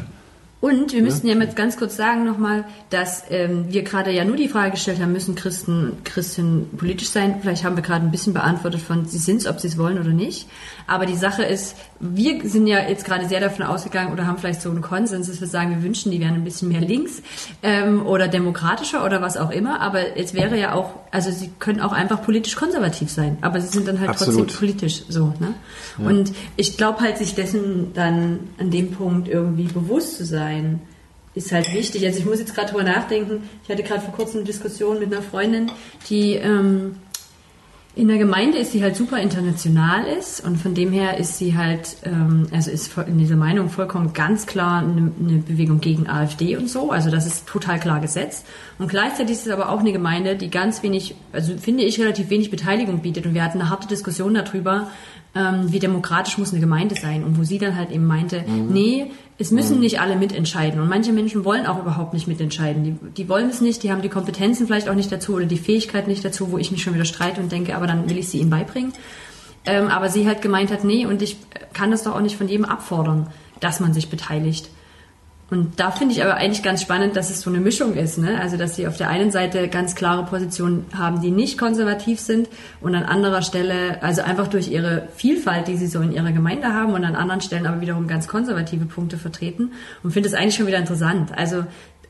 Und wir müssten ja jetzt ganz kurz sagen nochmal, dass ähm, wir gerade ja nur die Frage gestellt haben, müssen Christen, Christen politisch sein? Vielleicht haben wir gerade ein bisschen beantwortet von, sie sind es, ob sie es wollen oder nicht. Aber die Sache ist, wir sind ja jetzt gerade sehr davon ausgegangen oder haben vielleicht so einen Konsens, dass wir sagen, wir wünschen, die wären ein bisschen mehr links ähm, oder demokratischer oder was auch immer. Aber es wäre ja auch, also sie können auch einfach politisch konservativ sein, aber sie sind dann halt Absolut. trotzdem politisch so. Ne? Und ich glaube halt, sich dessen dann an dem Punkt irgendwie bewusst zu sein, ist halt wichtig. Also ich muss jetzt gerade drüber nachdenken. Ich hatte gerade vor kurzem eine Diskussion mit einer Freundin, die ähm, in der Gemeinde ist, die halt super international ist und von dem her ist sie halt, ähm, also ist in dieser Meinung vollkommen ganz klar eine, eine Bewegung gegen AfD und so. Also das ist total klar gesetzt. Und gleichzeitig ist es aber auch eine Gemeinde, die ganz wenig, also finde ich relativ wenig Beteiligung bietet. Und wir hatten eine harte Diskussion darüber, ähm, wie demokratisch muss eine Gemeinde sein. Und wo sie dann halt eben meinte, nee, es müssen nicht alle mitentscheiden. Und manche Menschen wollen auch überhaupt nicht mitentscheiden. Die, die wollen es nicht, die haben die Kompetenzen vielleicht auch nicht dazu oder die Fähigkeit nicht dazu, wo ich mich schon wieder streite und denke, aber dann will ich sie ihnen beibringen. Ähm, aber sie halt gemeint hat, nee, und ich kann das doch auch nicht von jedem abfordern, dass man sich beteiligt. Und da finde ich aber eigentlich ganz spannend, dass es so eine Mischung ist. Ne? Also, dass sie auf der einen Seite ganz klare Positionen haben, die nicht konservativ sind und an anderer Stelle, also einfach durch ihre Vielfalt, die sie so in ihrer Gemeinde haben und an anderen Stellen aber wiederum ganz konservative Punkte vertreten. Und finde es eigentlich schon wieder interessant. Also,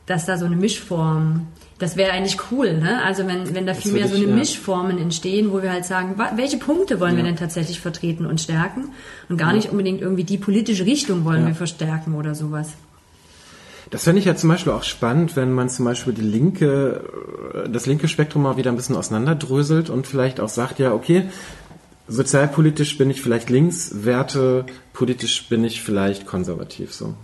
dass da so eine Mischform, das wäre eigentlich cool. Ne? Also, wenn, wenn da viel mehr so eine ja. Mischformen entstehen, wo wir halt sagen, welche Punkte wollen wir denn tatsächlich vertreten und stärken und gar nicht unbedingt irgendwie die politische Richtung wollen Ja. wir verstärken oder sowas. Das fände ich ja zum Beispiel auch spannend, wenn man zum Beispiel die linke, äh, das linke Spektrum mal wieder ein bisschen auseinanderdröselt und vielleicht auch sagt, ja, okay, sozialpolitisch bin ich vielleicht links, wertepolitisch bin ich vielleicht konservativ, so.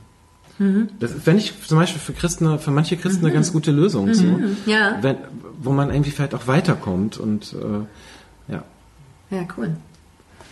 Das fände ich zum Beispiel für Christen, für manche Christen eine ganz gute Lösung, so. Ja. Wenn, wo man irgendwie vielleicht auch weiterkommt und, äh, ja. Ja, cool.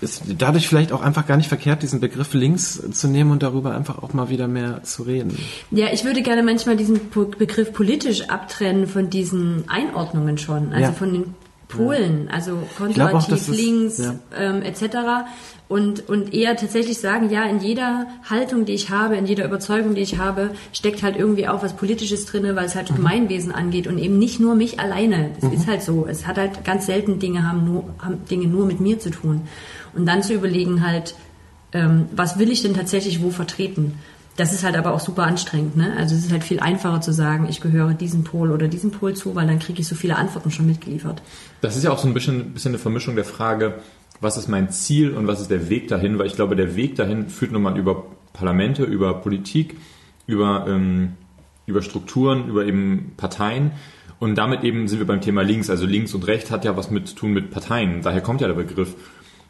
Ist dadurch vielleicht auch einfach gar nicht verkehrt, diesen Begriff links zu nehmen und darüber einfach auch mal wieder mehr zu reden. Ja, ich würde gerne manchmal diesen Begriff politisch abtrennen von diesen Einordnungen schon, also Ja. von den Polen, also auch, konservativ, ist- links ja. ähm, etc. Und, und eher tatsächlich sagen, ja, in jeder Haltung, die ich habe, in jeder Überzeugung, die ich habe, steckt halt irgendwie auch was Politisches drinne, weil es halt Mhm. Gemeinwesen angeht und eben nicht nur mich alleine. Das ist halt so. Es hat halt ganz selten Dinge haben nur haben Dinge nur mit mir zu tun. Und dann zu überlegen halt, ähm, was will ich denn tatsächlich wo vertreten? Das ist halt aber auch super anstrengend. Ne? Also es ist halt viel einfacher zu sagen, ich gehöre diesem Pol oder diesem Pol zu, weil dann kriege ich so viele Antworten schon mitgeliefert. Das ist ja auch so ein bisschen, bisschen eine Vermischung der Frage, was ist mein Ziel und was ist der Weg dahin, weil ich glaube, der Weg dahin führt nun mal über Parlamente, über Politik, über, ähm, über Strukturen, über eben Parteien. Und damit eben sind wir beim Thema links. Also links und rechts hat ja was mit zu tun mit Parteien. Daher kommt ja der Begriff.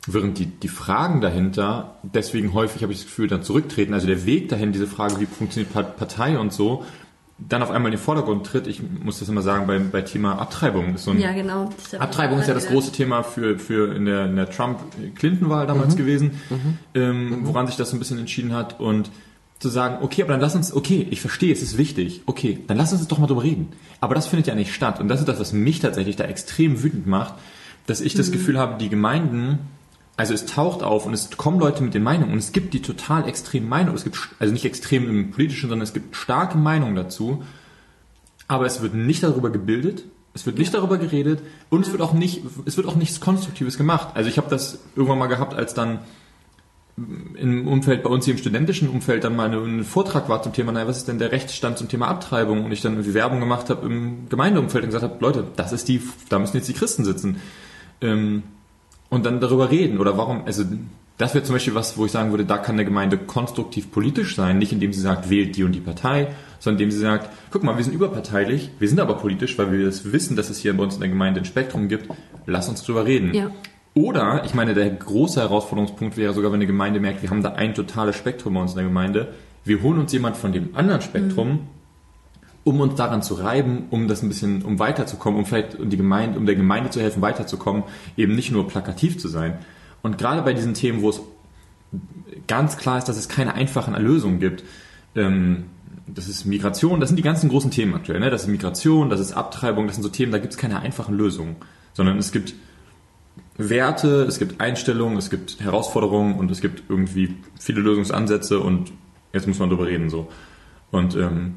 Während die, die Fragen dahinter, deswegen häufig habe ich das Gefühl, dann zurücktreten. Also der Weg dahin, diese Frage, wie funktioniert Partei und so, dann auf einmal in den Vordergrund tritt. Ich muss das immer sagen, bei, bei Thema Abtreibung ist so ein. Ja, genau. Abtreibung ist ja das große Thema für, für in der, in der Trump-Clinton-Wahl damals Mhm. gewesen, Ähm, woran sich das so ein bisschen entschieden hat. Und zu sagen, okay, aber dann lass uns, okay, ich verstehe, es ist wichtig, okay, dann lass uns doch mal drüber reden. Aber das findet ja nicht statt. Und das ist das, was mich tatsächlich da extrem wütend macht, dass ich das Gefühl habe, die Gemeinden, also es taucht auf und es kommen Leute mit den Meinungen und es gibt die total extremen Meinungen. Es gibt, also nicht extrem im politischen, sondern es gibt starke Meinungen dazu. Aber es wird nicht darüber gebildet, es wird nicht darüber geredet und es wird auch nicht, es wird auch nichts Konstruktives gemacht. Also ich habe das irgendwann mal gehabt, als dann im Umfeld bei uns hier im studentischen Umfeld dann mal ein Vortrag war zum Thema, naja, was ist denn der Rechtsstand zum Thema Abtreibung und ich dann irgendwie Werbung gemacht habe im Gemeindeumfeld und gesagt habe, Leute, das ist die, da müssen jetzt die Christen sitzen ähm, und dann darüber reden. Oder warum, also das wäre zum Beispiel was, wo ich sagen würde, da kann eine Gemeinde konstruktiv politisch sein, nicht indem sie sagt, wählt die und die Partei, sondern indem sie sagt, guck mal, wir sind überparteilich, wir sind aber politisch, weil wir das wissen, dass es hier bei uns in der Gemeinde ein Spektrum gibt, lass uns drüber reden. Ja. Oder, ich meine, der große Herausforderungspunkt wäre sogar, wenn eine Gemeinde merkt, wir haben da ein totales Spektrum bei uns in der Gemeinde, wir holen uns jemand von dem anderen Spektrum, um uns daran zu reiben, um das ein bisschen, um weiterzukommen, um vielleicht die Gemeinde, um der Gemeinde zu helfen, weiterzukommen, eben nicht nur plakativ zu sein. Und gerade bei diesen Themen, wo es ganz klar ist, dass es keine einfachen Lösungen gibt, ähm, das ist Migration, das sind die ganzen großen Themen aktuell, ne? Das ist Migration, das ist Abtreibung, das sind so Themen, da gibt es keine einfachen Lösungen, sondern es gibt Werte, es gibt Einstellungen, es gibt Herausforderungen und es gibt irgendwie viele Lösungsansätze und jetzt muss man drüber reden so. Und ähm,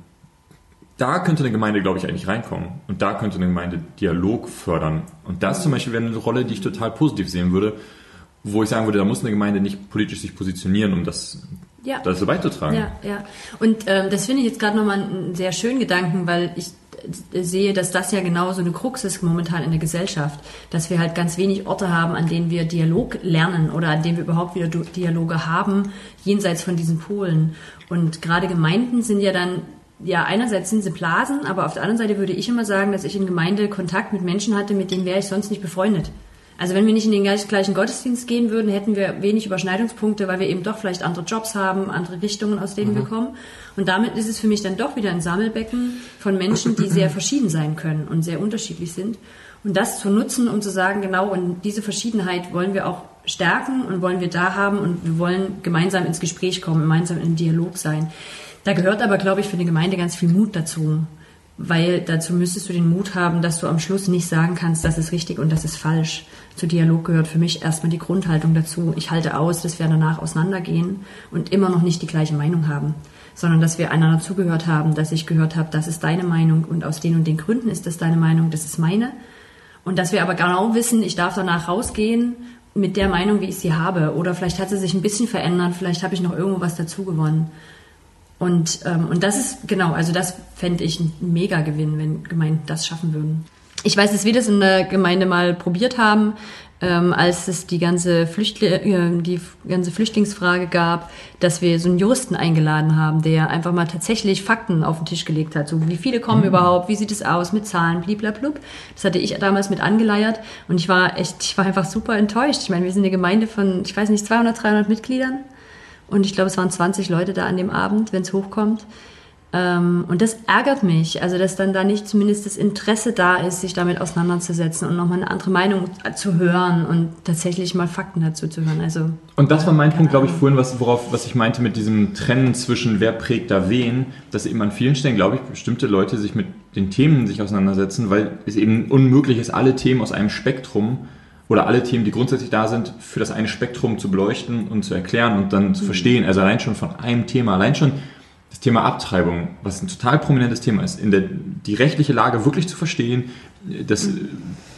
da könnte eine Gemeinde, glaube ich, eigentlich reinkommen. Und da könnte eine Gemeinde Dialog fördern. Und das zum Beispiel wäre eine Rolle, die ich total positiv sehen würde, wo ich sagen würde, da muss eine Gemeinde nicht politisch sich positionieren, um das, Ja. so beizutragen. Ja, ja. Und ähm, das finde ich jetzt gerade nochmal einen sehr schönen Gedanken, weil ich äh, sehe, dass das ja genau so eine Krux ist momentan in der Gesellschaft, dass wir halt ganz wenig Orte haben, an denen wir Dialog lernen oder an denen wir überhaupt wieder Dialoge haben, jenseits von diesen Polen. Und gerade Gemeinden sind ja dann, ja, einerseits sind sie Blasen, aber auf der anderen Seite würde ich immer sagen, dass ich in Gemeinde Kontakt mit Menschen hatte, mit denen wäre ich sonst nicht befreundet. Also wenn wir nicht in den gleich- gleichen Gottesdienst gehen würden, hätten wir wenig Überschneidungspunkte, weil wir eben doch vielleicht andere Jobs haben, andere Richtungen, aus denen wir kommen. Und damit ist es für mich dann doch wieder ein Sammelbecken von Menschen, die sehr verschieden sein können und sehr unterschiedlich sind. Und das zu nutzen, um zu sagen, genau, und diese Verschiedenheit wollen wir auch stärken und wollen wir da haben und wir wollen gemeinsam ins Gespräch kommen, gemeinsam im Dialog sein. Da gehört aber, glaube ich, für eine Gemeinde ganz viel Mut dazu. Weil dazu müsstest du den Mut haben, dass du am Schluss nicht sagen kannst, das ist richtig und das ist falsch. Zu Dialog gehört für mich erstmal die Grundhaltung dazu. Ich halte aus, dass wir danach auseinandergehen und immer noch nicht die gleiche Meinung haben, sondern dass wir einander zugehört haben, dass ich gehört habe, das ist deine Meinung und aus den und den Gründen ist das deine Meinung, das ist meine. Und dass wir aber genau wissen, ich darf danach rausgehen mit der Meinung, wie ich sie habe. Oder vielleicht hat sie sich ein bisschen verändert, vielleicht habe ich noch irgendwo was dazu gewonnen. Und, ähm, und das ist, genau, also das fände ich ein Mega-Gewinn, wenn Gemeinden das schaffen würden. Ich weiß, dass wir das in der Gemeinde mal probiert haben, ähm, als es die ganze, Flüchtli äh, die ganze Flüchtlingsfrage gab, dass wir so einen Juristen eingeladen haben, der einfach mal tatsächlich Fakten auf den Tisch gelegt hat. So, wie viele kommen überhaupt, wie sieht es aus mit Zahlen, bliblablub. Das hatte ich damals mit angeleiert und ich war echt, ich war einfach super enttäuscht. Ich meine, wir sind eine Gemeinde von, ich weiß nicht, 200, 300 Mitgliedern. Und ich glaube, es waren 20 Leute da an dem Abend, wenn es hochkommt. Ähm, und das ärgert mich, also dass dann da nicht zumindest das Interesse da ist, sich damit auseinanderzusetzen und nochmal eine andere Meinung zu hören und tatsächlich mal Fakten dazu zu hören. Also Und das war mein Punkt, glaube ich, vorhin, was, worauf, was ich meinte mit diesem Trennen zwischen wer prägt da wen, dass eben an vielen Stellen, glaube ich, bestimmte Leute sich mit den Themen sich auseinandersetzen, weil es eben unmöglich ist, alle Themen aus einem Spektrum oder alle Themen, die grundsätzlich da sind, für das eine Spektrum zu beleuchten und zu erklären und dann zu verstehen. Also allein schon von einem Thema, allein schon das Thema Abtreibung, was ein total prominentes Thema ist, in der, die rechtliche Lage wirklich zu verstehen, das äh,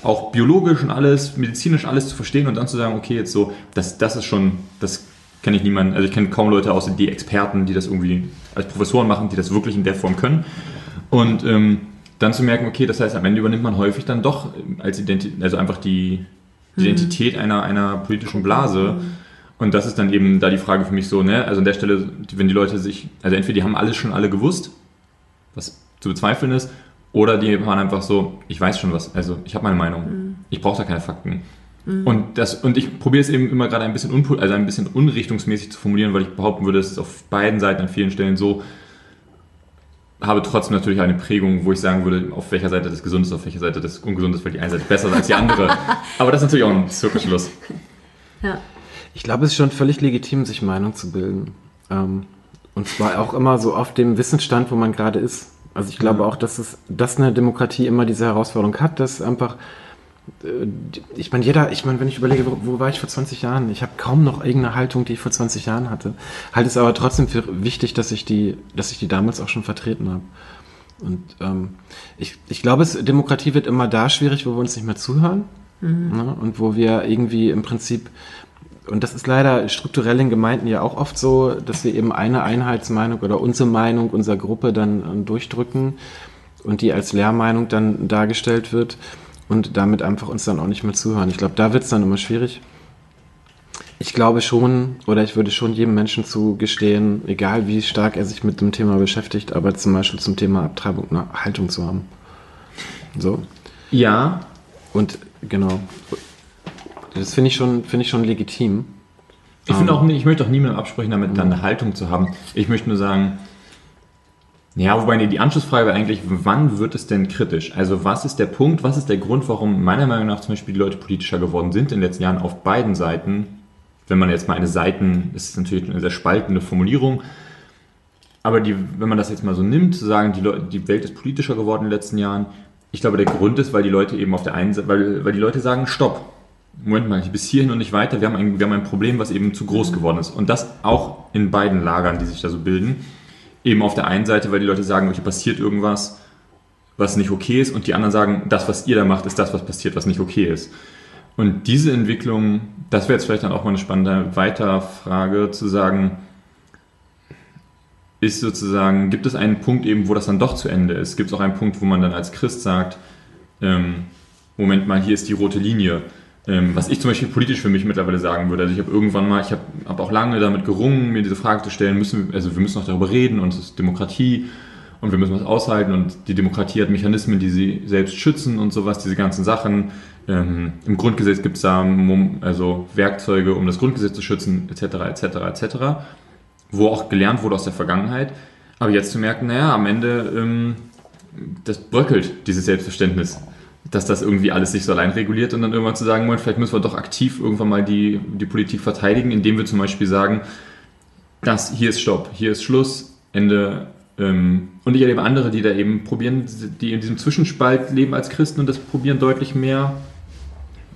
auch biologisch und alles, medizinisch alles zu verstehen und dann zu sagen, okay, jetzt so, das, das ist schon, das kenne ich niemanden, also ich kenne kaum Leute außer die Experten, die das irgendwie als Professoren machen, die das wirklich in der Form können. Und ähm, dann zu merken, okay, das heißt, am Ende übernimmt man häufig dann doch als Identität, also einfach die Identität einer, einer politischen Blase. Und das ist dann eben da die Frage für mich so, ne, also an der Stelle, wenn die Leute sich, also entweder die haben alles schon alle gewusst, was zu bezweifeln ist, oder die waren einfach so, ich weiß schon was, also ich habe meine Meinung, ich brauche da keine Fakten. Und, das, und ich probiere es eben immer gerade ein bisschen, also ein bisschen unrichtungsmäßig zu formulieren, weil ich behaupten würde, es ist auf beiden Seiten an vielen Stellen so, habe trotzdem natürlich eine Prägung, wo ich sagen würde, auf welcher Seite das gesund ist, auf welcher Seite das ungesund ist, weil die eine Seite besser ist als die andere. [laughs] Aber das ist natürlich auch ein Zirkelschluss. Ja. Ich glaube, es ist schon völlig legitim, sich Meinung zu bilden. Ähm, und zwar auch immer so auf dem Wissensstand, wo man gerade ist. Also ich glaube auch, dass es, dass eine Demokratie immer diese Herausforderung hat, dass einfach, ich meine, jeder, ich meine, wenn ich überlege, wo, wo war ich vor 20 Jahren? Ich habe kaum noch irgendeine Haltung, die ich vor 20 Jahren hatte. Halte es aber trotzdem für wichtig, dass ich die, dass ich die damals auch schon vertreten habe. Und ähm, ich, ich glaube, es, Demokratie wird immer da schwierig, wo wir uns nicht mehr zuhören. Ne? Und wo wir irgendwie im Prinzip, und das ist leider strukturell in Gemeinden ja auch oft so, dass wir eben eine Einheitsmeinung oder unsere Meinung unserer Gruppe dann äh, durchdrücken und die als Lehrmeinung dann dargestellt wird und damit einfach uns dann auch nicht mehr zuhören. Ich glaube, da wird es dann immer schwierig. Ich glaube schon, oder ich würde schon jedem Menschen zugestehen, egal wie stark er sich mit dem Thema beschäftigt, aber zum Beispiel zum Thema Abtreibung eine Haltung zu haben. So. Ja, Und genau. Das finde ich schon, finde ich schon legitim. Ich finde auch, nicht- ich möchte auch niemandem absprechen, damit dann eine Haltung zu haben. Ich möchte nur sagen, ja, wobei die Anschlussfrage wäre eigentlich, wann wird es denn kritisch? Also was ist der Punkt, was ist der Grund, warum meiner Meinung nach zum Beispiel die Leute politischer geworden sind in den letzten Jahren auf beiden Seiten? Wenn man jetzt mal eine Seiten, das ist natürlich eine sehr spaltende Formulierung, aber die, wenn man das jetzt mal so nimmt, zu sagen, die, Leute, die Welt ist politischer geworden in den letzten Jahren, ich glaube, der Grund ist, weil die Leute eben auf der einen Seite, weil, weil die Leute sagen, stopp, Moment mal, bis hierhin und nicht weiter, wir haben, ein, wir haben ein Problem, was eben zu groß geworden ist. Und das auch in beiden Lagern, die sich da so bilden. Eben auf der einen Seite, weil die Leute sagen, hier passiert irgendwas, was nicht okay ist, und die anderen sagen, das, was ihr da macht, ist das, was passiert, was nicht okay ist. Und diese Entwicklung, das wäre jetzt vielleicht dann auch mal eine spannende Weiterfrage, zu sagen, ist sozusagen, gibt es einen Punkt eben, wo das dann doch zu Ende ist? Gibt es auch einen Punkt, wo man dann als Christ sagt, ähm, Moment mal, hier ist die rote Linie. Ähm, was ich zum Beispiel politisch für mich mittlerweile sagen würde. Also ich habe irgendwann mal, ich habe hab auch lange damit gerungen, mir diese Frage zu stellen, müssen also wir müssen noch darüber reden und es ist Demokratie und wir müssen was aushalten und die Demokratie hat Mechanismen, die sie selbst schützen und sowas, diese ganzen Sachen. Ähm, Im Grundgesetz gibt es da also Werkzeuge, um das Grundgesetz zu schützen, etc., etc., etc., wo auch gelernt wurde aus der Vergangenheit. Aber jetzt zu merken, naja, am Ende, ähm, das bröckelt, dieses Selbstverständnis dass das irgendwie alles sich so allein reguliert und dann irgendwann zu sagen, vielleicht müssen wir doch aktiv irgendwann mal die, die Politik verteidigen, indem wir zum Beispiel sagen, das, hier ist Stopp, hier ist Schluss, Ende. Ähm, und ich erlebe andere, die da eben probieren, die in diesem Zwischenspalt leben als Christen und das probieren deutlich mehr,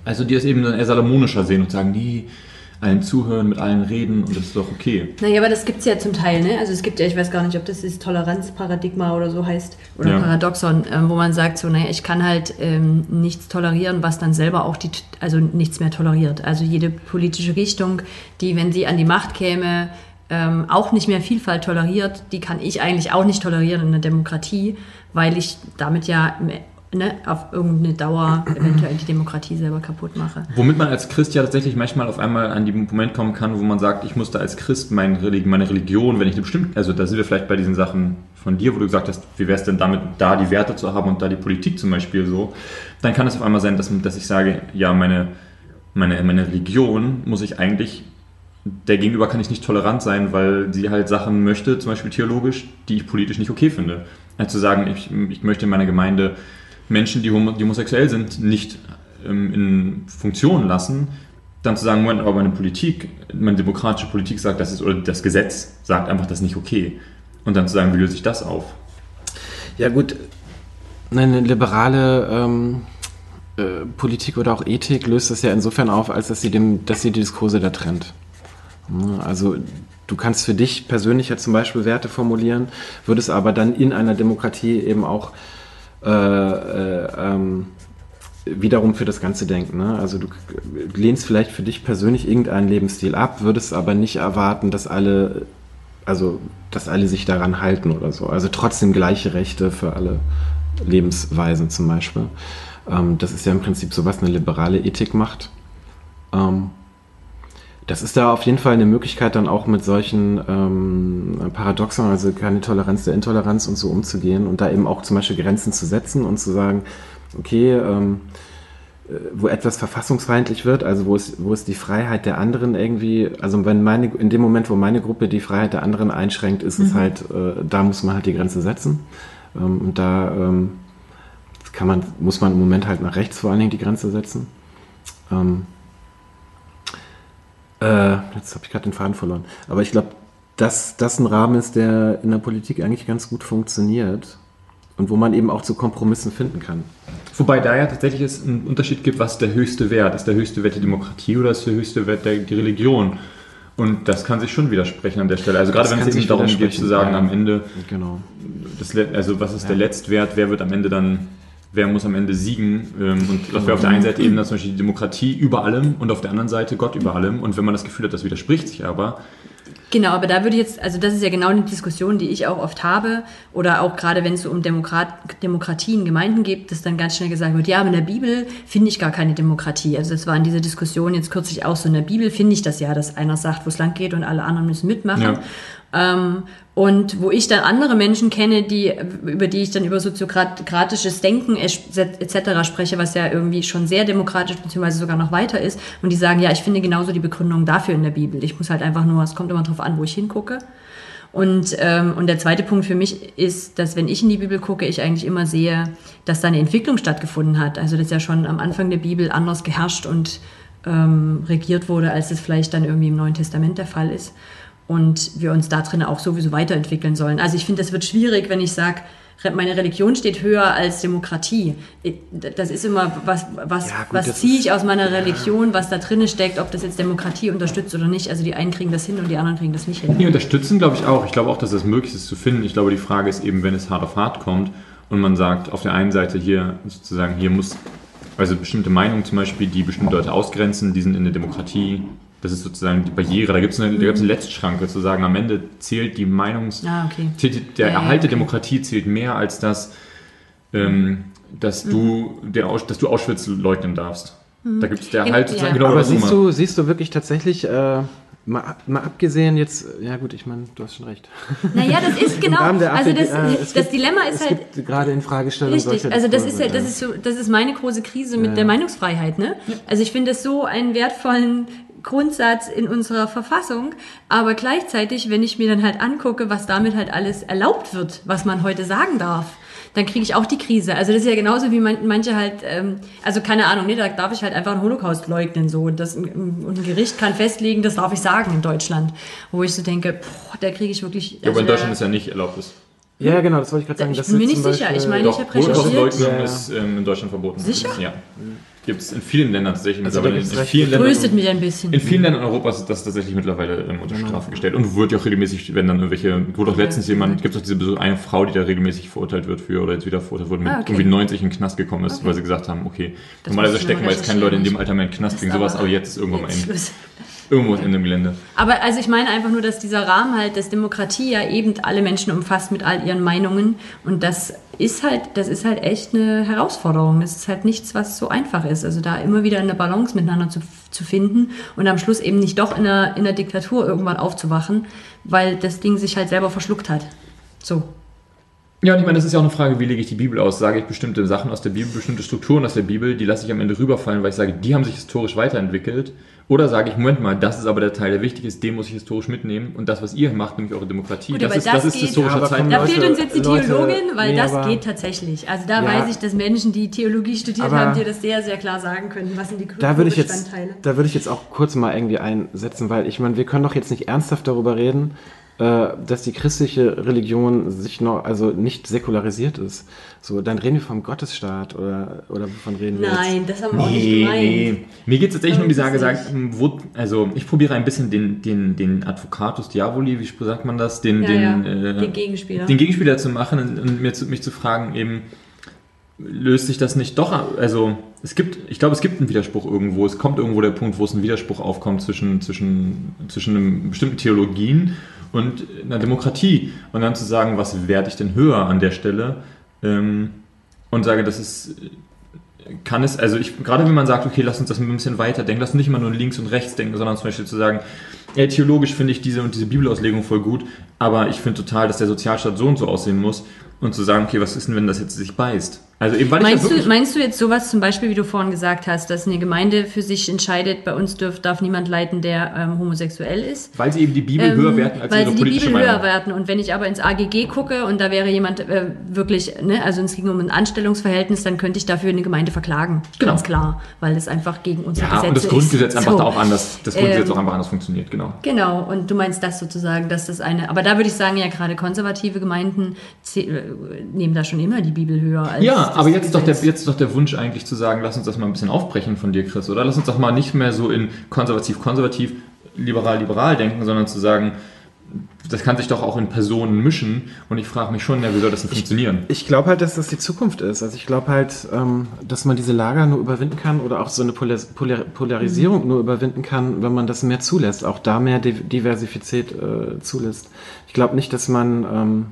also die das eben eher salomonischer sehen und sagen, die allen zuhören, mit allen reden und das ist doch okay. Naja, aber das gibt es ja zum Teil, ne? Also es gibt ja, ich weiß gar nicht, ob das das Toleranzparadigma oder so heißt, oder Ja. Paradoxon, ähm, wo man sagt, so, naja, ich kann halt ähm, nichts tolerieren, was dann selber auch die, also nichts mehr toleriert. Also jede politische Richtung, die, wenn sie an die Macht käme, ähm, auch nicht mehr Vielfalt toleriert, die kann ich eigentlich auch nicht tolerieren in einer Demokratie, weil ich damit ja ne, auf irgendeine Dauer eventuell die Demokratie selber kaputt mache. Womit man als Christ ja tatsächlich manchmal auf einmal an den Moment kommen kann, wo man sagt, ich muss da als Christ meine Religion, wenn ich eine bestimmte, also da sind wir vielleicht bei diesen Sachen von dir, wo du gesagt hast, wie wäre es denn damit, da die Werte zu haben und da die Politik zum Beispiel so, dann kann es auf einmal sein, dass, dass ich sage, ja, meine, meine, meine Religion muss ich eigentlich, der Gegenüber kann ich nicht tolerant sein, weil sie halt Sachen möchte, zum Beispiel theologisch, die ich politisch nicht okay finde. Also zu sagen, ich, ich möchte in meiner Gemeinde Menschen, die, homo, die homosexuell sind, nicht ähm, in Funktion lassen, dann zu sagen, Moment, aber meine Politik, meine demokratische Politik sagt, das ist, oder das Gesetz sagt einfach, das ist nicht okay. Und dann zu sagen, wie löse ich das auf? Ja gut, eine liberale ähm, äh, Politik oder auch Ethik löst das ja insofern auf, als dass sie, dem, dass sie die Diskurse da trennt. Ja, Also du kannst für dich persönlich ja zum Beispiel Werte formulieren, würdest aber dann in einer Demokratie eben auch äh, äh, ähm, wiederum für das Ganze denken. Ne? Also du lehnst vielleicht für dich persönlich irgendeinen Lebensstil ab, würdest aber nicht erwarten, dass alle, also dass alle sich daran halten oder so. Also trotzdem gleiche Rechte für alle Lebensweisen zum Beispiel. Ähm, das ist ja im Prinzip so, was eine liberale Ethik macht. Ähm, das ist da auf jeden Fall eine Möglichkeit, dann auch mit solchen ähm, Paradoxon, also keine Toleranz der Intoleranz und so umzugehen und da eben auch zum Beispiel Grenzen zu setzen und zu sagen, okay, ähm, äh, wo etwas verfassungsfeindlich wird, also wo es, wo es die Freiheit der anderen irgendwie, also wenn meine, in dem Moment, wo meine Gruppe die Freiheit der anderen einschränkt, ist es halt, äh, da muss man halt die Grenze setzen. Ähm, und da ähm, kann man, muss man im Moment halt nach rechts vor allen Dingen die Grenze setzen. Ähm, äh, jetzt habe ich gerade den Faden verloren. Aber ich glaube, dass das ein Rahmen ist, der in der Politik eigentlich ganz gut funktioniert und wo man eben auch zu Kompromissen finden kann. Wobei da ja tatsächlich es einen Unterschied gibt, was der höchste Wert? Ist der höchste Wert die Demokratie oder ist der höchste Wert der, die Religion? Und das kann sich schon widersprechen an der Stelle. Also gerade wenn es eben darum geht zu sagen, ja. am Ende, Genau. das, also was ist Ja. der Letztwert, wer wird am Ende dann, wer muss am Ende siegen? Ähm, Und das wäre auf der einen Seite eben zum Beispiel die Demokratie über allem und auf der anderen Seite Gott über allem. Und wenn man das Gefühl hat, das widerspricht sich aber, Genau, aber da würde ich jetzt, also das ist ja genau eine Diskussion, die ich auch oft habe, oder auch gerade wenn es so um Demokrat, Demokratien, Gemeinden geht, dass dann ganz schnell gesagt wird, ja, aber in der Bibel finde ich gar keine Demokratie. Also das war in dieser Diskussion jetzt kürzlich auch so, in der Bibel finde ich das ja, dass einer sagt, wo es lang geht und alle anderen müssen mitmachen. Ja. Ähm, und wo ich dann andere Menschen kenne, die, über die ich dann über soziokratisches Denken etc. spreche, was ja irgendwie schon sehr demokratisch beziehungsweise sogar noch weiter ist, und die sagen, ja, ich finde genauso die Begründung dafür in der Bibel. Ich muss halt einfach nur, es kommt immer drauf an, wo ich hingucke. Und, ähm, und der zweite Punkt für mich ist, dass wenn ich in die Bibel gucke, ich eigentlich immer sehe, dass da eine Entwicklung stattgefunden hat. Also das ja schon am Anfang der Bibel anders geherrscht und ähm, regiert wurde, als es vielleicht dann irgendwie im Neuen Testament der Fall ist. Und wir uns da drin auch sowieso weiterentwickeln sollen. Also ich finde, das wird schwierig, wenn ich sage, meine Religion steht höher als Demokratie. Das ist immer, was, was, Ja, gut, was das ziehe ich aus meiner Religion, was da drin steckt, ob das jetzt Demokratie unterstützt oder nicht. Also die einen kriegen das hin und die anderen kriegen das nicht hin. Die unterstützen, glaube ich, auch. Ich glaube auch, dass es möglich ist zu finden. Ich glaube, die Frage ist eben, wenn es hart auf hart kommt und man sagt, auf der einen Seite hier sozusagen, hier muss, also bestimmte Meinungen zum Beispiel, die bestimmte Leute ausgrenzen, die sind in der Demokratie. Das ist sozusagen die Barriere. Da gibt es eine, da gibt's eine Letztschranke, zu sagen, am Ende zählt die Meinungs... Ah, okay. zählt Der Ja, ja, Erhalt der okay. Demokratie zählt mehr als das, ähm, dass, du, der, dass du Auschwitz leugnen darfst. Da gibt es der Erhalt sozusagen ja. genau Aber das siehst du, siehst du wirklich tatsächlich, äh, mal, mal abgesehen jetzt, ja gut, ich meine, du hast schon recht. Naja, das ist [laughs] genau. Der Also das, äh, das gibt- Dilemma ist es halt. gibt gerade in Fragestellungen Richtig, also das ist halt, das ja. ist so, das ist meine große Krise mit Ja. der Meinungsfreiheit, ne? Also ich finde es so einen wertvollen Grundsatz in unserer Verfassung, aber gleichzeitig, wenn ich mir dann halt angucke, was damit halt alles erlaubt wird, was man heute sagen darf, dann kriege ich auch die Krise. Also das ist ja genauso wie man, manche halt, ähm, also keine Ahnung, ne, da darf ich halt einfach einen Holocaust leugnen so und, das, und ein Gericht kann festlegen, das darf ich sagen in Deutschland, wo ich so denke, boah, da kriege ich wirklich. Ja, aber in also Deutschland ist ja nicht erlaubt. Ist. Ja, ja, genau, das wollte ich gerade sagen. Ich das bin mir nicht sicher. Beispiel- Ich meine, Doch, ich habe recherchiert. Holocaust-Leugnung Ja, ja. ist ähm, in Deutschland verboten. Sicher? Ja. Gibt es in vielen Ländern tatsächlich Also mittlerweile. In recht vielen, Ländern, Tröstet mich ein bisschen. in vielen Ländern Europas ist das tatsächlich mittlerweile ähm, unter Genau. Strafe gestellt. Und wird ja auch regelmäßig, wenn dann irgendwelche, wurde auch letztens jemand, gibt es auch diese eine Frau, die da regelmäßig verurteilt wird für, oder jetzt wieder verurteilt wurde, mit Ah, okay. irgendwie 90 in den Knast gekommen ist, Okay. weil sie gesagt haben, okay, Das normalerweise stecken wir jetzt keine Leute in dem Alter mehr in den Knast wegen sowas, aber- jetzt ist irgendwann mal in, Schluss. [laughs] irgendwo in dem Gelände. Aber also ich meine einfach nur, dass dieser Rahmen halt, dass Demokratie ja eben alle Menschen umfasst mit all ihren Meinungen und das ist halt, das ist halt echt eine Herausforderung. Das ist halt nichts, was so einfach ist. Also da immer wieder eine Balance miteinander zu, zu finden und am Schluss eben nicht doch in einer, in einer Diktatur irgendwann aufzuwachen, weil das Ding sich halt selber verschluckt hat. So. Ja, und ich meine, das ist ja auch eine Frage, wie lege ich die Bibel aus? Sage ich bestimmte Sachen aus der Bibel, bestimmte Strukturen aus der Bibel, die lasse ich am Ende rüberfallen, weil ich sage, die haben sich historisch weiterentwickelt. Oder sage ich, Moment mal, das ist aber der Teil, der wichtig ist, den muss ich historisch mitnehmen. Und das, was ihr macht, nämlich eure Demokratie, Gut, das, ist, das das ist historischer Ja, aber komm, Da. Leute, fehlt uns jetzt die Leute, Theologin, weil nee, das aber- geht tatsächlich. Also da Ja. weiß ich, dass Menschen, die Theologie studiert Aber- haben, dir das sehr, sehr klar sagen können, was sind die Da würde ich jetzt, da würde ich jetzt auch kurz mal irgendwie einsetzen, weil ich meine, wir können doch jetzt nicht ernsthaft darüber reden, dass die christliche Religion sich noch, also nicht säkularisiert ist. So, dann reden wir vom Gottesstaat oder, oder wovon reden wir jetzt? Nein, das haben wir auch nicht Nee, gemeint. nee. Mir geht es tatsächlich nur um die Sage, wo, also ich probiere ein bisschen den, den, den Advocatus Diaboli, wie sagt man das, den, Ja, den, ja, äh, den Gegenspieler. den Gegenspieler zu machen und, und mir zu, mich zu fragen, eben, löst sich das nicht doch, also es gibt, ich glaube, es gibt einen Widerspruch irgendwo, es kommt irgendwo der Punkt, wo es ein Widerspruch aufkommt zwischen, zwischen, zwischen einem bestimmten Theologien und einer Demokratie und dann zu sagen, was werte ich denn höher an der Stelle ähm, und sage, das ist kann es, also ich, gerade wenn man sagt, okay, lass uns das ein bisschen weiter denken, lass uns nicht immer nur links und rechts denken, sondern zum Beispiel zu sagen, ey, theologisch finde ich diese und diese Bibelauslegung voll gut, aber ich finde total, dass der Sozialstaat so und so aussehen muss und zu sagen, okay, was ist denn, wenn das jetzt sich beißt? Also eben, weil Meinst ich du, meinst du jetzt sowas zum Beispiel, wie du vorhin gesagt hast, dass eine Gemeinde für sich entscheidet, bei uns dürf, darf niemand leiten, der ähm, homosexuell ist? weil sie eben die Bibel Ähm, höher werten als weil ihre sie die Bibel Meinung. höher werten. Und wenn ich aber ins AGG gucke und da wäre jemand äh, wirklich, ne, also es ging um ein Anstellungsverhältnis, dann könnte ich dafür eine Gemeinde verklagen. Genau. Ganz klar. Weil das einfach gegen unsere Ja, Gesetze und das ist. Grundgesetz einfach So. da auch anders, das Grundgesetz Ähm, auch einfach anders funktioniert, genau. Genau, und du meinst das sozusagen, dass das eine, aber da würde ich sagen, ja, gerade konservative Gemeinden äh, nehmen da schon immer die Bibel höher als Ja, aber jetzt ist, doch der, jetzt doch der Wunsch eigentlich zu sagen, lass uns das mal ein bisschen aufbrechen von dir, Chris, oder? Lass uns doch mal nicht mehr so in konservativ, konservativ, liberal, liberal denken, sondern zu sagen, das kann sich doch auch in Personen mischen und ich frage mich schon, ja, wie soll das denn funktionieren? Ich glaube halt, dass das die Zukunft ist. Also ich glaube halt, ähm, dass man diese Lager nur überwinden kann oder auch so eine Polar Polar Polarisierung nur überwinden kann, wenn man das mehr zulässt, auch da mehr Di- Diversität äh, zulässt. Ich glaube nicht, dass man ähm,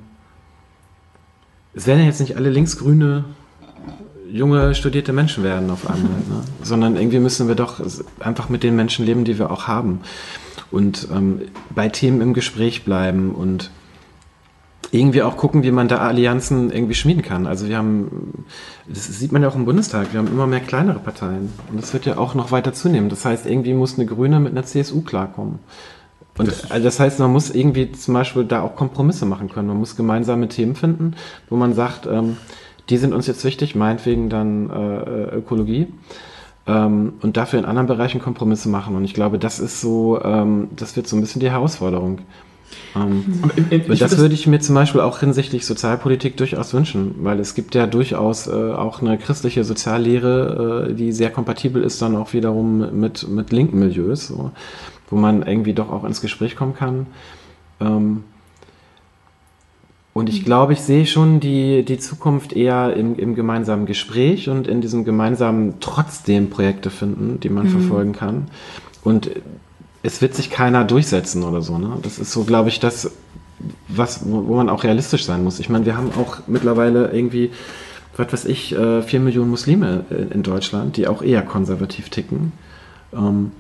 es werden ja jetzt nicht alle linksgrüne junge studierte Menschen werden auf einmal, ne? [laughs] sondern irgendwie müssen wir doch einfach mit den Menschen leben, die wir auch haben und ähm, bei Themen im Gespräch bleiben und irgendwie auch gucken, wie man da Allianzen irgendwie schmieden kann. Also wir haben, das sieht man ja auch im Bundestag, wir haben immer mehr kleinere Parteien und das wird ja auch noch weiter zunehmen. Das heißt, irgendwie muss eine Grüne mit einer CSU klarkommen. Und das, also das heißt, man muss irgendwie zum Beispiel da auch Kompromisse machen können. Man muss gemeinsame Themen finden, wo man sagt, ähm, die sind uns jetzt wichtig, meinetwegen dann äh, Ökologie. Ähm, und dafür in anderen Bereichen Kompromisse machen. Und ich glaube, das ist so, ähm, das wird so ein bisschen die Herausforderung. Ähm, Ich und das find würde ich mir zum Beispiel auch hinsichtlich Sozialpolitik durchaus wünschen, weil es gibt ja durchaus äh, auch eine christliche Soziallehre, äh, die sehr kompatibel ist dann auch wiederum mit, mit linken Milieus, so, wo man irgendwie doch auch ins Gespräch kommen kann. Ähm, und ich glaube, ich sehe schon die, die Zukunft eher im, im gemeinsamen Gespräch und in diesem gemeinsamen trotzdem Projekte finden, die man verfolgen kann. Und es wird sich keiner durchsetzen oder so. Ne? Das ist so, glaube ich, das, was, wo, man auch realistisch sein muss. Ich meine, wir haben auch mittlerweile irgendwie, was weiß ich, äh, vier Millionen Muslime in in Deutschland, die auch eher konservativ ticken. Ähm,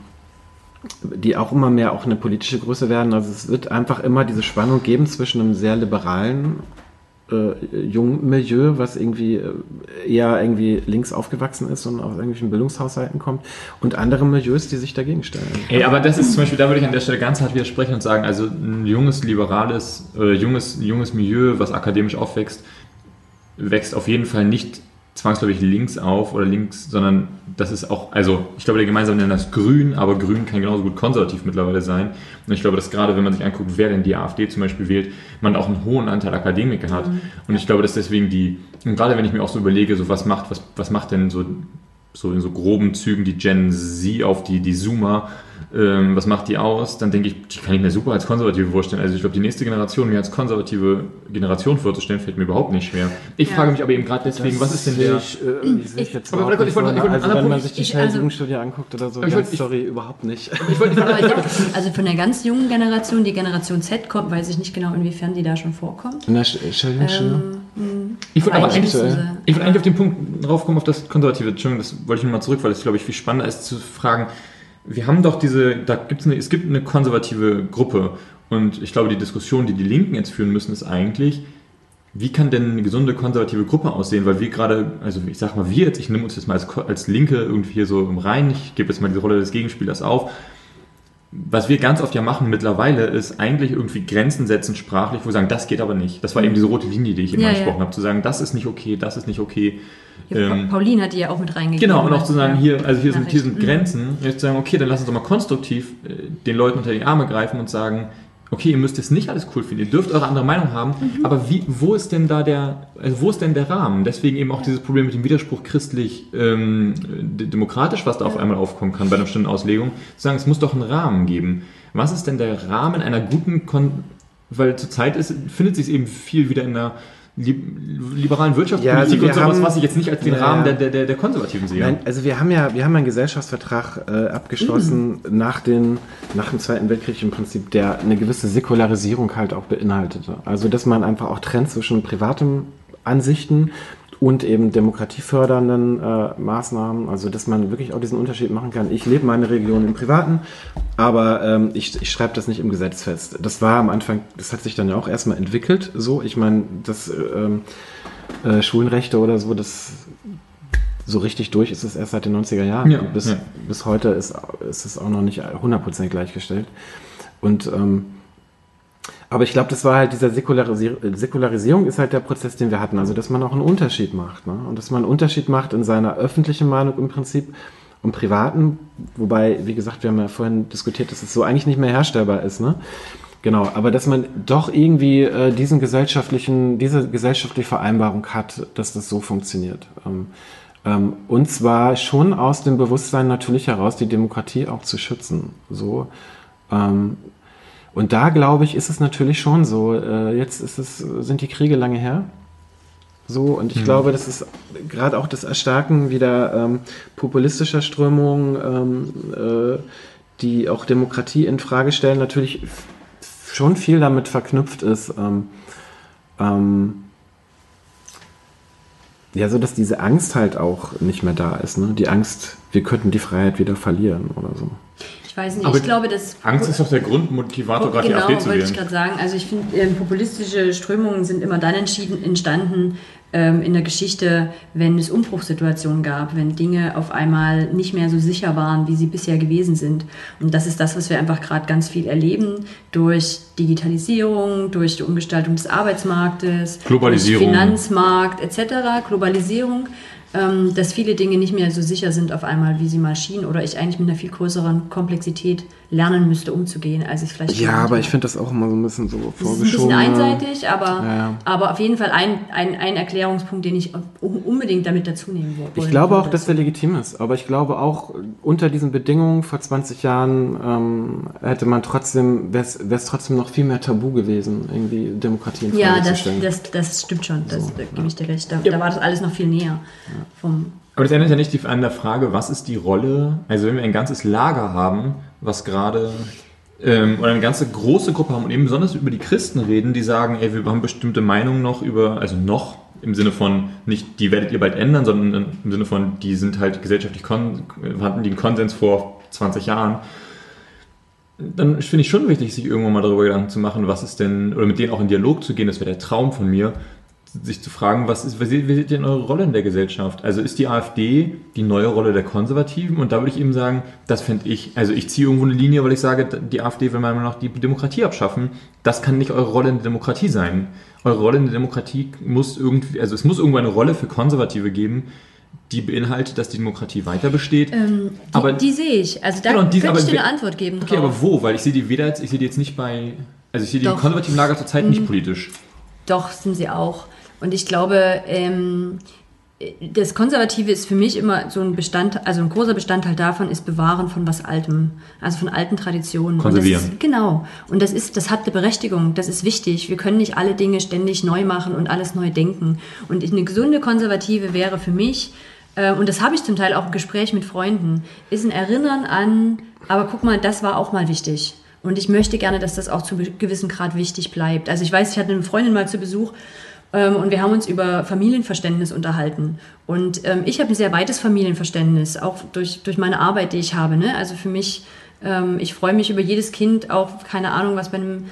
die auch immer mehr auch eine politische Größe werden. Also es wird einfach immer diese Spannung geben zwischen einem sehr liberalen äh, jungen Milieu, was irgendwie äh, eher irgendwie links aufgewachsen ist und aus irgendwelchen Bildungshaushalten kommt, und andere Milieus, die sich dagegen stellen. Ey, aber das ist zum Beispiel, da würde ich an der Stelle ganz hart widersprechen und sagen, also ein junges, liberales, äh, junges, junges Milieu, was akademisch aufwächst, wächst auf jeden Fall nicht zwangsläufig links auf oder links, sondern das ist auch, also ich glaube, der gemeinsame Nenner ist grün, aber grün kann genauso gut konservativ mittlerweile sein. Und ich glaube, dass gerade wenn man sich anguckt, wer denn die AfD zum Beispiel wählt, man auch einen hohen Anteil Akademiker hat. Und ich glaube, dass deswegen die, und gerade wenn ich mir auch so überlege, so was macht, was, was macht denn so, so in so groben Zügen die Gen Z auf die, die Zoomer, ähm, was macht die aus, dann denke ich, die kann ich mir super als Konservative vorstellen. Also ich glaube, die nächste Generation mir als konservative Generation vorzustellen, fällt mir überhaupt nicht schwer. Ich Ja. frage mich aber eben gerade deswegen, was ist denn der... Ich, äh, ich, ich jetzt Aber überhaupt ich nicht wollte- so, also wenn man sich die Shell also- anguckt oder so, ich ganz wollte- ich- sorry, überhaupt nicht. [laughs] Ich wollte also von der ganz jungen Generation, die Generation Z kommt, weiß ich nicht genau, inwiefern die da schon vorkommt. In der Shell Jugendstudie? Ähm, Ich wollte aber Eigentlich ich wollte eigentlich auf den Punkt draufkommen, auf das Konservative. Entschuldigung, das wollte ich nochmal zurück, weil es, glaube ich, viel spannender ist zu fragen. Wir haben doch diese, da gibt's eine, es gibt eine konservative Gruppe und ich glaube, die Diskussion, die die Linken jetzt führen müssen, ist eigentlich, wie kann denn eine gesunde konservative Gruppe aussehen? Weil wir gerade, also ich sag mal, wir jetzt, ich nehme uns jetzt mal als, als Linke irgendwie hier so im Rein, ich gebe jetzt mal diese Rolle des Gegenspielers auf. Was wir ganz oft ja machen mittlerweile, ist eigentlich irgendwie Grenzen setzen sprachlich, wo wir sagen, das geht aber nicht. Das war eben diese rote Linie, die ich eben Ja, angesprochen ja. habe, zu sagen, das ist nicht okay, das ist nicht okay. Ähm, Pauline hat die ja auch mit reingegeben. Genau, und auch zu sagen, hier, also hier sind, hier sind Nachricht. Grenzen. Jetzt zu sagen, okay, dann lass uns doch mal konstruktiv äh, den Leuten unter die Arme greifen und sagen, okay, ihr müsst jetzt nicht alles cool finden, ihr dürft eure andere Meinung haben, Mhm. aber wie, wo ist denn da der, also wo ist denn der Rahmen? Deswegen eben auch dieses Problem mit dem Widerspruch christlich ähm, was da auf einmal aufkommen kann bei einer bestimmten Auslegung, zu sagen, es muss doch einen Rahmen geben. Was ist denn der Rahmen einer guten, Kon weil zurzeit ist, findet sich eben viel wieder in der li- liberalen Wirtschaftspolitik Ja, also und sowas, haben- was ich jetzt nicht als den Ja, Rahmen der, der, der Konservativen sehe. Nein, also wir haben ja, wir haben einen Gesellschaftsvertrag äh, abgeschlossen nach, den, nach dem Zweiten Weltkrieg im Prinzip, der eine gewisse Säkularisierung halt auch beinhaltete. Also dass man einfach auch trennt zwischen privatem Ansichten und eben demokratiefördernden äh, Maßnahmen, also dass man wirklich auch diesen Unterschied machen kann. Ich lebe meine Region im Privaten, aber ähm, ich, ich schreibe das nicht im Gesetz fest. Das war am Anfang, das hat sich dann ja auch erstmal entwickelt, so. Ich meine, das ähm, äh, Schulenrechte oder so, das so richtig durch ist es erst seit den 90er Jahren. Ja, bis, ja. bis heute ist, ist es auch noch nicht 100% gleichgestellt. Und ähm, aber ich glaube, das war halt dieser Säkularisier Säkularisierung ist halt der Prozess, den wir hatten. Also, dass man auch einen Unterschied macht. Ne? Und dass man einen Unterschied macht in seiner öffentlichen Meinung im Prinzip und privaten. Wobei, wie gesagt, wir haben ja vorhin diskutiert, dass es so eigentlich nicht mehr herstellbar ist. Ne? Genau, aber dass man doch irgendwie äh, diesen gesellschaftlichen, diese gesellschaftliche Vereinbarung hat, dass das so funktioniert. Ähm, ähm, und zwar schon aus dem Bewusstsein natürlich heraus, die Demokratie auch zu schützen. So. Ähm, und da glaube ich, ist es natürlich schon so. Äh, jetzt ist es, sind die Kriege lange her. So, und ich Mhm. glaube, das ist gerade auch das Erstarken wieder ähm, populistischer Strömungen, ähm, äh, die auch Demokratie in Frage stellen, natürlich schon viel damit verknüpft ist. Ähm, ähm, ja, so dass diese Angst halt auch nicht mehr da ist. Ne? Die Angst, wir könnten die Freiheit wieder verlieren oder so. Ich weiß nicht, Aber ich glaube, dass. Angst ist doch der Grundmotivator, gerade genau, die AfD zu wollte ich wählen. gerade sagen. Also ich finde, ähm, populistische Strömungen sind immer dann entstanden ähm, in der Geschichte, wenn es Umbruchssituationen gab, wenn Dinge auf einmal nicht mehr so sicher waren, wie sie bisher gewesen sind. Und das ist das, was wir einfach gerade ganz viel erleben durch Digitalisierung, durch die Umgestaltung des Arbeitsmarktes, Globalisierung. Finanzmarkt etc., Globalisierung. Ähm, Dass viele Dinge nicht mehr so sicher sind auf einmal, wie sie mal schienen, oder ich eigentlich mit einer viel größeren Komplexität lernen müsste, umzugehen, als ich vielleicht Ja, aber ich finde das auch immer so ein bisschen so ist ein vorgeschoben. bisschen einseitig, aber, Ja, ja. aber auf jeden Fall ein, ein, ein Erklärungspunkt, den ich un- unbedingt damit dazu nehmen wo- wollen Ich glaube auch, dass der legitim ist, aber ich glaube auch, unter diesen Bedingungen vor 20 Jahren ähm, hätte man trotzdem, wäre es trotzdem noch viel mehr tabu gewesen, irgendwie Demokratie in Frage Ja, zu das, das, das stimmt schon, das So, da ja. gebe ich dir recht. Da, da war das alles noch viel näher. Vom, Aber das ändert ja nicht an der Frage, was ist die Rolle, also wenn wir ein ganzes Lager haben, was gerade, ähm, oder eine ganze große Gruppe haben und eben besonders über die Christen reden, die sagen, ey, wir haben bestimmte Meinungen noch über, also noch, im Sinne von, nicht die werdet ihr bald ändern, sondern im Sinne von, die sind halt gesellschaftlich, hatten die einen Konsens vor 20 Jahren. Dann finde ich schon wichtig, sich irgendwann mal darüber Gedanken zu machen, was ist denn, oder mit denen auch in Dialog zu gehen, das wäre der Traum von mir, sich zu fragen, was ist, wie ihr denn eure Rolle in der Gesellschaft? Also ist die AfD die neue Rolle der Konservativen? Und da würde ich eben sagen, das fände ich, also ich ziehe irgendwo eine Linie, weil ich sage, die AfD will meiner Meinung nach die Demokratie abschaffen. Das kann nicht eure Rolle in der Demokratie sein. Eure Rolle in der Demokratie muss irgendwie, also es muss irgendwo eine Rolle für Konservative geben, die beinhaltet, dass die Demokratie weiter besteht. ähm, die, Aber- die sehe ich. Also da Genau, die- könnte ich dir eine Antwort geben Okay, drauf. aber wo? Weil ich sehe die weder, jetzt- ich sehe die jetzt nicht bei, also ich sehe die Doch. Mhm. konservativen Lager zurzeit nicht politisch. Doch, sind sie auch. Und ich glaube, ähm, das Konservative ist für mich immer so ein Bestand, also ein großer Bestandteil davon ist Bewahren von was Altem, also von alten Traditionen. Und das Konservieren. ist, genau. Und das ist, das hat eine Berechtigung, das ist wichtig. Wir können nicht alle Dinge ständig neu machen und alles neu denken. Und eine gesunde Konservative wäre für mich, äh, und das habe ich zum Teil auch im Gespräch mit Freunden, ist ein Erinnern an, aber guck mal, das war auch mal wichtig. Und ich möchte gerne, dass das auch zu einem gewissen Grad wichtig bleibt. Also ich weiß, ich hatte eine Freundin mal zu Besuch und wir haben uns über Familienverständnis unterhalten. Und ähm, ich habe ein sehr weites Familienverständnis, auch durch, durch meine Arbeit, die ich habe. Ne? Also für mich, ähm, ich freue mich über jedes Kind, auch keine Ahnung, was bei einem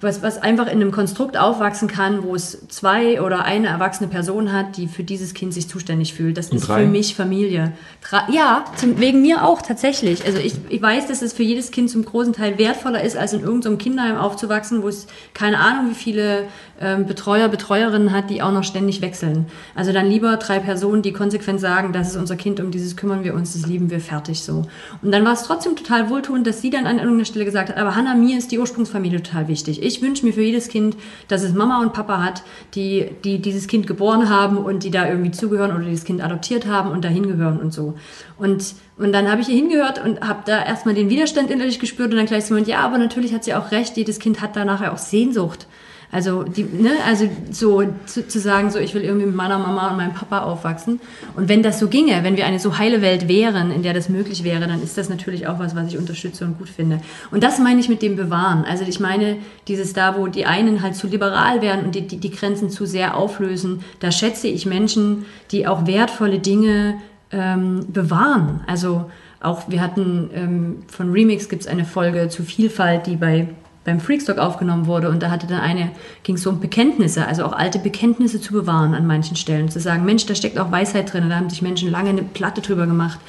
was, was einfach in einem Konstrukt aufwachsen kann, wo es zwei oder eine erwachsene Person hat, die für dieses Kind sich zuständig fühlt. Das Und ist drei? für mich Familie. Drei, ja, zum, wegen mir auch tatsächlich. Also ich, ich weiß, dass es für jedes Kind zum großen Teil wertvoller ist, als in irgendeinem Kinderheim aufzuwachsen, wo es keine Ahnung, wie viele ähm, Betreuer, Betreuerinnen hat, die auch noch ständig wechseln. Also dann lieber drei Personen, die konsequent sagen, das ist unser Kind, um dieses kümmern wir uns, das lieben wir, fertig so. Und dann war es trotzdem total wohltuend, dass sie dann an irgendeiner Stelle gesagt hat, aber Hannah, mir ist die Ursprungsfamilie total wichtig. Ich wünsche mir für jedes Kind, dass es Mama und Papa hat, die, die dieses Kind geboren haben und die da irgendwie zugehören oder dieses Kind adoptiert haben und dahin gehören und so. Und, und dann habe ich ihr hingehört und habe da erstmal den Widerstand innerlich gespürt und dann gleich so, ja, aber natürlich hat sie auch recht, jedes Kind hat da nachher auch Sehnsucht. Also, die, ne, also so zu, zu sagen, so ich will irgendwie mit meiner Mama und meinem Papa aufwachsen. Und wenn das so ginge, wenn wir eine so heile Welt wären, in der das möglich wäre, dann ist das natürlich auch was, was ich unterstütze und gut finde. Und das meine ich mit dem Bewahren. Also ich meine, dieses da, wo die einen halt zu liberal werden und die, die, die Grenzen zu sehr auflösen, da schätze ich Menschen, die auch wertvolle Dinge ähm, bewahren. Also auch wir hatten ähm, von Remix gibt es eine Folge zu Vielfalt, die bei beim Freakstock aufgenommen wurde und da hatte dann eine, ging es so um Bekenntnisse, also auch alte Bekenntnisse zu bewahren an manchen Stellen, zu sagen, Mensch, da steckt auch Weisheit drin, da haben sich Menschen lange eine Platte drüber gemacht.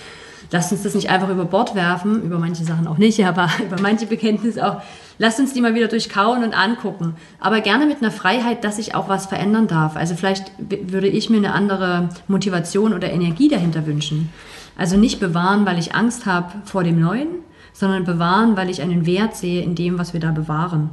Lasst uns das nicht einfach über Bord werfen, über manche Sachen auch nicht, [laughs] aber über manche Bekenntnisse auch. Lasst uns die mal wieder durchkauen und angucken. Aber gerne mit einer Freiheit, dass ich auch was verändern darf. Also vielleicht würde ich mir eine andere Motivation oder Energie dahinter wünschen. Also nicht bewahren, weil ich Angst habe vor dem Neuen, sondern bewahren, weil ich einen Wert sehe in dem, was wir da bewahren.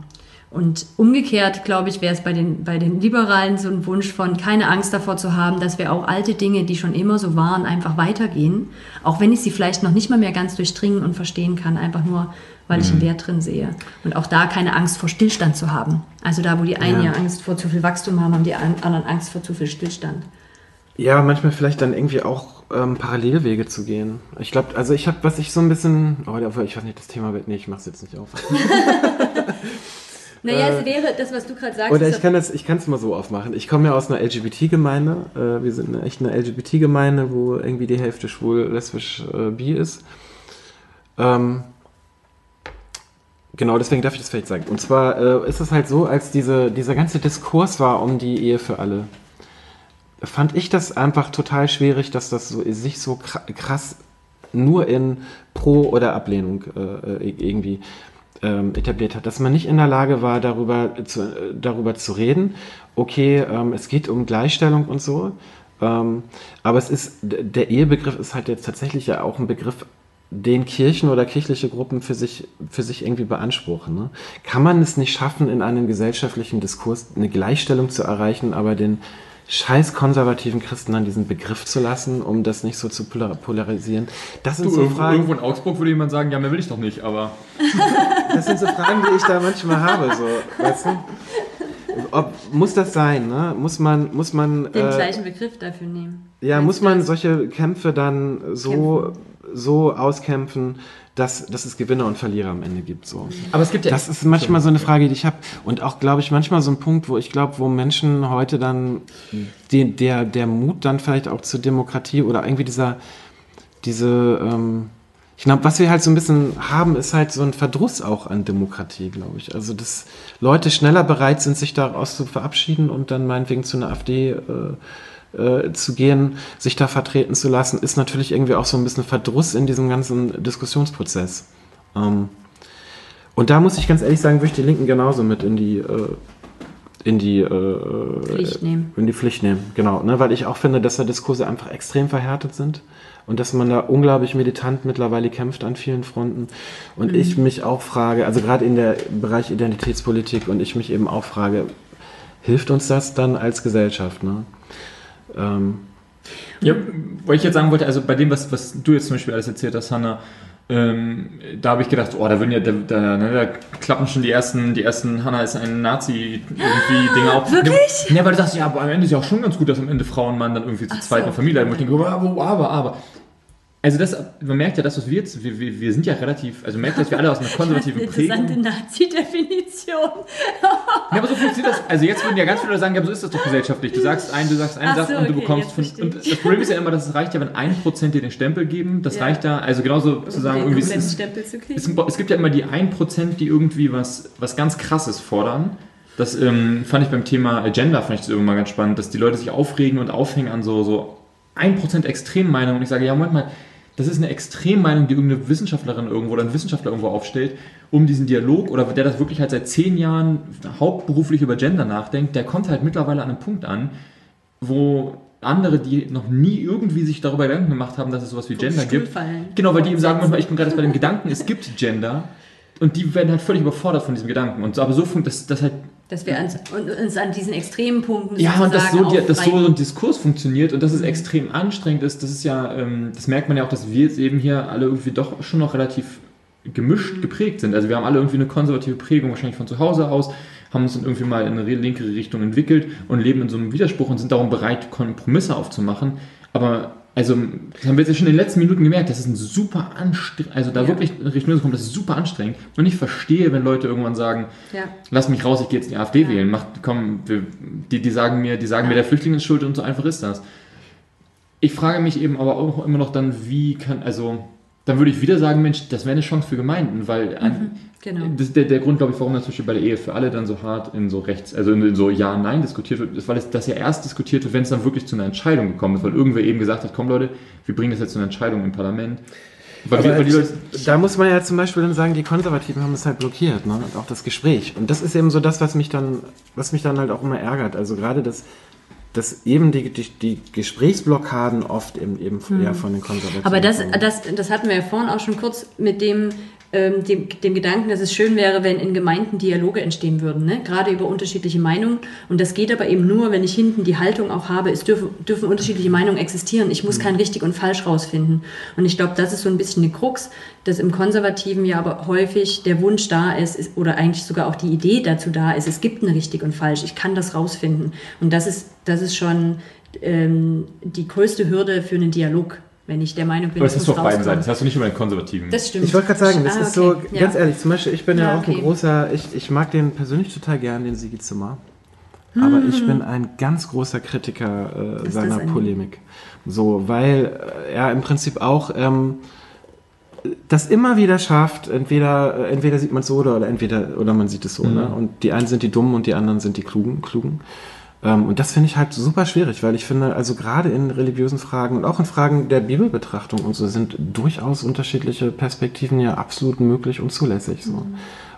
Und umgekehrt, glaube ich, wäre es bei den, bei den Liberalen so ein Wunsch von keine Angst davor zu haben, dass wir auch alte Dinge, die schon immer so waren, einfach weitergehen. Auch wenn ich sie vielleicht noch nicht mal mehr ganz durchdringen und verstehen kann, einfach nur, weil ich einen Mhm. Wert drin sehe. Und auch da keine Angst vor Stillstand zu haben. Also da, wo die einen Ja. ja, Angst vor zu viel Wachstum haben, haben die an- anderen Angst vor zu viel Stillstand. Ja, manchmal vielleicht dann irgendwie auch ähm, Parallelwege zu gehen. Ich glaube, also ich habe, was ich so ein bisschen, oh, ich weiß nicht, das Thema wird, nee, ich mach's jetzt nicht auf. [laughs] Naja, Äh, es wäre das, was du gerade sagst. Oder ich kann das, ich kann es mal so aufmachen. Ich komme ja aus einer LGBT-Gemeinde. Äh, wir sind eine, echt eine LGBT-Gemeinde, wo irgendwie die Hälfte schwul, lesbisch, äh, bi ist. Ähm, genau, deswegen darf ich das vielleicht sagen. Und zwar äh, ist es halt so, als diese, dieser ganze Diskurs war um die Ehe für alle, fand ich das einfach total schwierig, dass das so, sich so kra- krass nur in Pro- oder Ablehnung äh, äh, irgendwie ähm, etabliert hat, dass man nicht in der Lage war, darüber zu, äh, darüber zu reden. Okay, ähm, es geht um Gleichstellung und so, ähm, aber es ist der Ehebegriff ist halt jetzt tatsächlich ja auch ein Begriff, den Kirchen oder kirchliche Gruppen für sich für sich irgendwie beanspruchen. Ne? Kann man es nicht schaffen, in einem gesellschaftlichen Diskurs eine Gleichstellung zu erreichen, aber den scheiß konservativen Christen an diesen Begriff zu lassen, um das nicht so zu polar polarisieren? Das sind Du, so irgendwo, Fragen. irgendwo in Augsburg würde jemand sagen, ja, mehr will ich doch nicht, aber Das sind so Fragen, die ich da manchmal habe, so, weißt du? Ob, muss das sein, ne? Muss man, muss man, den äh, gleichen Begriff dafür nehmen. ja, Meinst muss man solche Kämpfe dann so, so auskämpfen, dass, dass es Gewinner und Verlierer am Ende gibt, so. Aber es gibt ja. Das ist manchmal so eine Frage, die ich habe. Und auch, glaube ich, manchmal so ein Punkt, wo ich glaube, wo Menschen heute dann den, der, der Mut dann vielleicht auch zur Demokratie oder irgendwie dieser, diese, ähm, ich glaube, was wir halt so ein bisschen haben, ist halt so ein Verdruss auch an Demokratie, glaube ich. Also, dass Leute schneller bereit sind, sich daraus zu verabschieden und dann meinetwegen zu einer AfD äh, äh, zu gehen, sich da vertreten zu lassen, ist natürlich irgendwie auch so ein bisschen Verdruss in diesem ganzen Diskussionsprozess. Ähm, und da muss ich ganz ehrlich sagen, würde ich die Linken genauso mit in die äh, in die äh, Pflicht nehmen. in die Pflicht nehmen, genau, ne, weil ich auch finde, dass da Diskurse einfach extrem verhärtet sind und dass man da unglaublich militant mittlerweile kämpft an vielen Fronten und Mhm. ich mich auch frage, also gerade in der Bereich Identitätspolitik und ich mich eben auch frage, hilft uns das dann als Gesellschaft, ne? Ähm, Ja, weil ich jetzt sagen wollte, also bei dem, was, was du jetzt zum Beispiel alles erzählt hast, Hanna, ähm, da habe ich gedacht, oh, da würden ja, da, da, ne, da klappen schon die ersten, die ersten, Hanna ist ein Nazi, irgendwie [laughs] Dinge auf. Wirklich? Ja, weil du sagst, ja, aber am Ende ist ja auch schon ganz gut, dass am Ende Frauen und Mann dann irgendwie zur Ach so, zweiten Familie haben. Und ich denke, aber, aber, aber. Also das, man merkt ja, das, was wir jetzt, wir, wir, wir sind ja relativ, also merkt, dass wir alle aus einer konservativen [laughs] Interessante Prägung. Nazi-Definition. [laughs] Ja, aber so funktioniert das. Also jetzt würden ja ganz viele sagen, ja, aber so ist das doch gesellschaftlich. Du sagst ein, du sagst eine Ach Sache so, und du okay, bekommst von. Und das Problem ist ja immer, dass es reicht ja, wenn ein Prozent dir den Stempel geben. Das Ja. reicht da. Also genauso zu sagen, irgendwie ist, es, es gibt ja immer die 1%, die irgendwie was, was ganz krasses fordern. Das ähm, fand ich beim Thema Agenda, fand ich das immer ganz spannend, dass die Leute sich aufregen und aufhängen an so, so 1% Extremmeinung. Und ich sage, ja, Moment mal, das ist eine Extremmeinung, die irgendeine Wissenschaftlerin irgendwo oder ein Wissenschaftler irgendwo aufstellt, um diesen Dialog oder der das wirklich halt seit zehn Jahren hauptberuflich über Gender nachdenkt, der kommt halt mittlerweile an einem Punkt an, wo andere, die noch nie irgendwie sich darüber Gedanken gemacht haben, dass es sowas wie Gender gibt, fallen. Genau, weil die eben sagen manchmal, ich bin gerade bei dem Gedanken, es gibt Gender und die werden halt völlig überfordert von diesem Gedanken. Und so, aber so funkt das, das halt, Dass wir uns, uns an diesen extremen Punkten ja, und dass so, die, dass so ein Diskurs funktioniert und dass es extrem anstrengend ist, das ist ja, ähm, das merkt man ja auch, dass wir jetzt eben hier alle irgendwie doch schon noch relativ gemischt geprägt sind. Also wir haben alle irgendwie eine konservative Prägung, wahrscheinlich von zu Hause aus, haben uns dann irgendwie mal in eine linkere Richtung entwickelt und leben in so einem Widerspruch und sind darum bereit, Kompromisse aufzumachen. Aber also das haben wir jetzt schon in den letzten Minuten gemerkt, das ist ein super anstrengend, also da Ja. wirklich Richtung kommt, das ist super anstrengend. Und ich verstehe, wenn Leute irgendwann sagen, Ja. lass mich raus, ich gehe jetzt die AfD Ja. wählen. Macht, komm, wir, die, die sagen mir, die sagen mir, der Flüchtling ist schuld und so einfach ist das. Ich frage mich eben aber auch immer noch dann, wie kann, also, dann würde ich wieder sagen, Mensch, das wäre eine Chance für Gemeinden, weil an, Genau. das ist der, der Grund, glaube ich, warum das zum Beispiel bei der Ehe für alle dann so hart in so rechts, also in so Ja, Nein diskutiert wird, ist, weil es das ja erst diskutiert wird, wenn es dann wirklich zu einer Entscheidung gekommen ist, weil irgendwer eben gesagt hat, komm Leute, wir bringen das jetzt zu einer Entscheidung im Parlament. Weil, weil die Leute, da muss man ja zum Beispiel dann sagen, die Konservativen haben es halt blockiert, ne? Und auch das Gespräch. Und das ist eben so das, was mich dann, was mich dann halt auch immer ärgert. Also gerade das, dass eben die, die, die Gesprächsblockaden oft eben, eben eher von den Konservativen. Aber das, das, das hatten wir ja vorhin auch schon kurz mit dem, ähm, dem, dem Gedanken, dass es schön wäre, wenn in Gemeinden Dialoge entstehen würden, ne? gerade über unterschiedliche Meinungen. Und das geht aber eben nur, wenn ich hinten die Haltung auch habe, es dürfen, dürfen unterschiedliche Meinungen existieren. Ich muss kein richtig und falsch rausfinden. Und ich glaube, das ist so ein bisschen die Krux, dass im Konservativen ja aber häufig der Wunsch da ist, ist oder eigentlich sogar auch die Idee dazu da ist, es gibt eine richtig und falsch. Ich kann das rausfinden. Und das ist, das ist schon ähm, die größte Hürde für einen Dialog, wenn ich der Meinung bin, aber das es hast du auf beiden. Seiten, das hast du nicht über den Konservativen. Das stimmt. Ich wollte gerade sagen, das Ah, ist so, okay. Ja. ganz ehrlich, zum Beispiel, ich bin ja, Ja, auch okay. ein großer, ich, ich mag den persönlich total gern, den Sigi Zimmer. Aber ich bin ein ganz großer Kritiker äh, seiner ein- Polemik. So, weil äh, er im Prinzip auch ähm, das immer wieder schafft, entweder, äh, entweder sieht man es so oder, oder entweder oder man sieht es so. Ne? Und die einen sind die Dummen und die anderen sind die Klugen. Klugen. Ähm, und das finde ich halt super schwierig, weil ich finde, also gerade in religiösen Fragen und auch in Fragen der Bibelbetrachtung und so sind durchaus unterschiedliche Perspektiven ja absolut möglich und zulässig. So.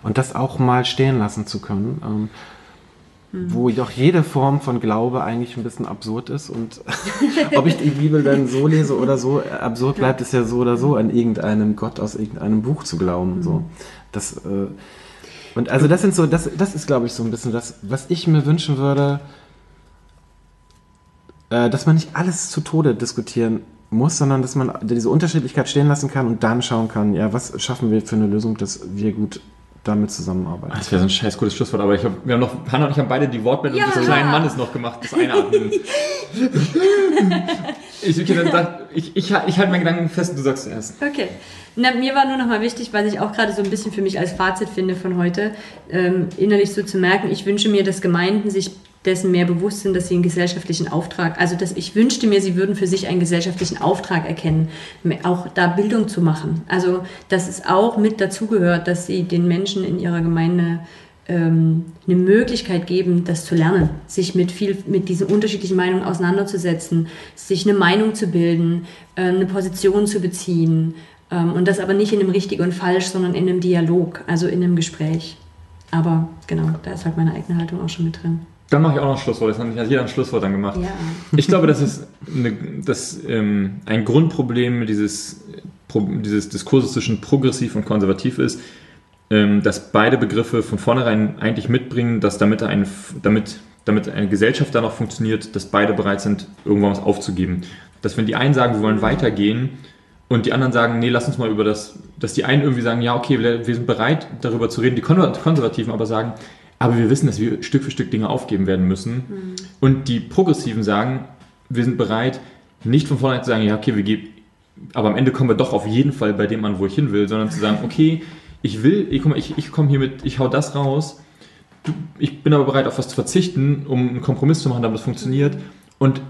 Und das auch mal stehen lassen zu können. Ähm, wo doch jede Form von Glaube eigentlich ein bisschen absurd ist und [laughs] ob ich die Bibel dann so lese oder so, äh, absurd bleibt es ja so oder so, an irgendeinem Gott aus irgendeinem Buch zu glauben. So. Das, äh, und also das sind so, das, das ist glaube ich so ein bisschen das, was ich mir wünschen würde, äh, dass man nicht alles zu Tode diskutieren muss, sondern dass man diese Unterschiedlichkeit stehen lassen kann und dann schauen kann, ja, was schaffen wir für eine Lösung, dass wir gut damit zusammenarbeiten. Das wäre so ein scheiß gutes Schlusswort, aber ich hab, wir haben noch, Hannah und ich haben beide die Wortmeldung Ja. des kleinen Mannes noch gemacht, das Einatmen. [laughs] ich, ich, ich, ich, ich halte meinen Gedanken fest und du sagst zuerst. Okay. Na, mir war nur noch mal wichtig, was ich auch gerade so ein bisschen für mich als Fazit finde von heute, ähm, innerlich so zu merken, ich wünsche mir, dass Gemeinden sich dessen mehr bewusst sind, dass sie einen gesellschaftlichen Auftrag, also dass ich wünschte mir, sie würden für sich einen gesellschaftlichen Auftrag erkennen, auch da Bildung zu machen. Also dass es auch mit dazugehört, dass sie den Menschen in ihrer Gemeinde ähm, eine Möglichkeit geben, das zu lernen, sich mit viel, mit diesen unterschiedlichen Meinungen auseinanderzusetzen, sich eine Meinung zu bilden, äh, eine Position zu beziehen ähm, und das aber nicht in einem richtig und falsch, sondern in einem Dialog, also in einem Gespräch. Aber genau, da ist halt meine eigene Haltung auch schon mit drin. Dann mache ich auch noch ein Schlusswort, das hat jeder ein Schlusswort dann gemacht. Ja. Ich glaube, das ist eine, das, ähm, ein Grundproblem dieses, dieses Diskurses zwischen progressiv und konservativ ist, ähm, dass beide Begriffe von vornherein eigentlich mitbringen, dass damit, ein, damit, damit eine Gesellschaft dann noch funktioniert, dass beide bereit sind, irgendwann was aufzugeben. Dass wenn die einen sagen, wir wollen weitergehen und die anderen sagen, nee, lass uns mal über das, dass die einen irgendwie sagen, ja, okay, wir, wir sind bereit, darüber zu reden, die Konservativen aber sagen, aber wir wissen, dass wir Stück für Stück Dinge aufgeben werden müssen. Und die Progressiven sagen, wir sind bereit, nicht von vornherein zu sagen, ja, okay, wir geben, aber am Ende kommen wir doch auf jeden Fall bei dem an, wo ich hin will, sondern zu sagen, okay, ich will, ich, ich, ich komme hier mit, ich hau das raus, du, ich bin aber bereit, auf was zu verzichten, um einen Kompromiss zu machen, damit es funktioniert. Und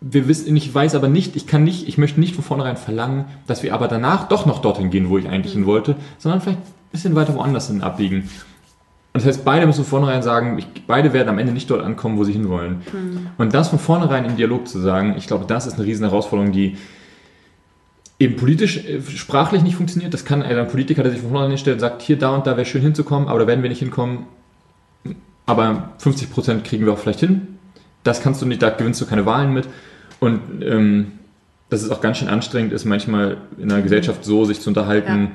wir wissen, ich weiß aber nicht, ich kann nicht, ich möchte nicht von vornherein verlangen, dass wir aber danach doch noch dorthin gehen, wo ich eigentlich hin wollte, sondern vielleicht ein bisschen weiter woanders hin abbiegen. Und das heißt, beide müssen von vornherein sagen, ich, beide werden am Ende nicht dort ankommen, wo sie hinwollen. Mhm. Und das von vornherein im Dialog zu sagen, ich glaube, das ist eine riesen Herausforderung, die eben politisch, äh, sprachlich nicht funktioniert. Das kann ein Politiker, der sich von vornherein hinstellt und sagt, hier, da und da wäre schön hinzukommen, aber da werden wir nicht hinkommen. Aber 50 Prozent kriegen wir auch vielleicht hin. Das kannst du nicht, da gewinnst du keine Wahlen mit. Und ähm, dass es auch ganz schön anstrengend ist, manchmal in einer Gesellschaft so sich zu unterhalten ja.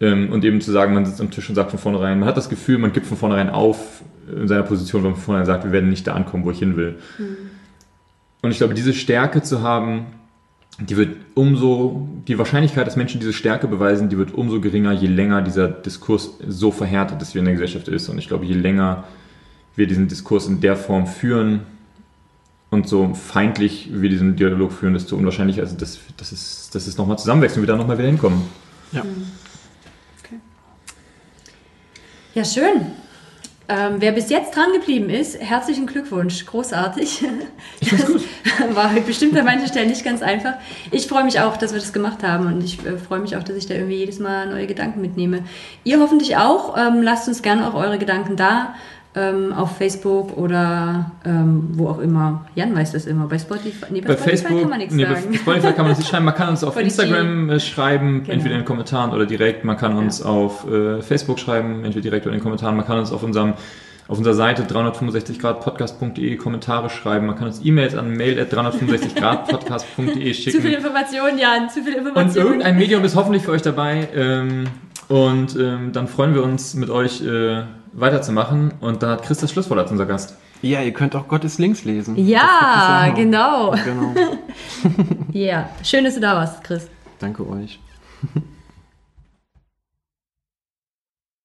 Ähm, und eben zu sagen, man sitzt am Tisch und sagt von vornherein, man hat das Gefühl, man gibt von vornherein auf in seiner Position, wenn man von vornherein sagt, wir werden nicht da ankommen, wo ich hin will. Mhm. Und ich glaube, diese Stärke zu haben, die wird umso, die Wahrscheinlichkeit, dass Menschen diese Stärke beweisen, die wird umso geringer, je länger dieser Diskurs so verhärtet ist, wie in der Gesellschaft ist. Und ich glaube, je länger wir diesen Diskurs in der Form führen und so feindlich wir diesen Dialog führen, desto unwahrscheinlicher, also dass, dass es, dass es nochmal zusammenwächst und wir da nochmal wieder hinkommen. Ja. Ja, schön. Ähm, wer bis jetzt dran geblieben ist, herzlichen Glückwunsch. Großartig. Das [laughs] war bestimmt an manchen Stellen nicht ganz einfach. Ich freue mich auch, dass wir das gemacht haben und ich äh, freue mich auch, dass ich da irgendwie jedes Mal neue Gedanken mitnehme. Ihr hoffentlich auch. Ähm, lasst uns gerne auch eure Gedanken da. Ähm, auf Facebook oder ähm, wo auch immer. Jan weiß das immer. Bei Spotify, nee, bei, Bei Spotify Facebook, kann man nichts nee, bei sagen. Spotify kann man das nicht schreiben. Man kann uns [laughs] auf. Instagram äh, schreiben, Genau. entweder in den Kommentaren oder direkt. Man kann uns auf äh, Facebook schreiben, entweder direkt oder in den Kommentaren. Man kann uns auf unserem auf unserer Seite 365 Grad podcast.de Kommentare schreiben. Man kann uns E-Mails an mail at 365 Grad podcast.de [laughs] Zu viel schicken. Information, Jan, zu viel Und Information. irgendein Medium ist hoffentlich für euch dabei. Ähm, und ähm, dann freuen wir uns, mit euch äh, weiterzumachen. Und da hat Chris das Schlusswort als unser Gast. Ja, ihr könnt auch Gottes Links lesen. Ja, Das genau. Genau. [laughs] Ja, schön, dass du da warst, Chris. Danke euch. [laughs]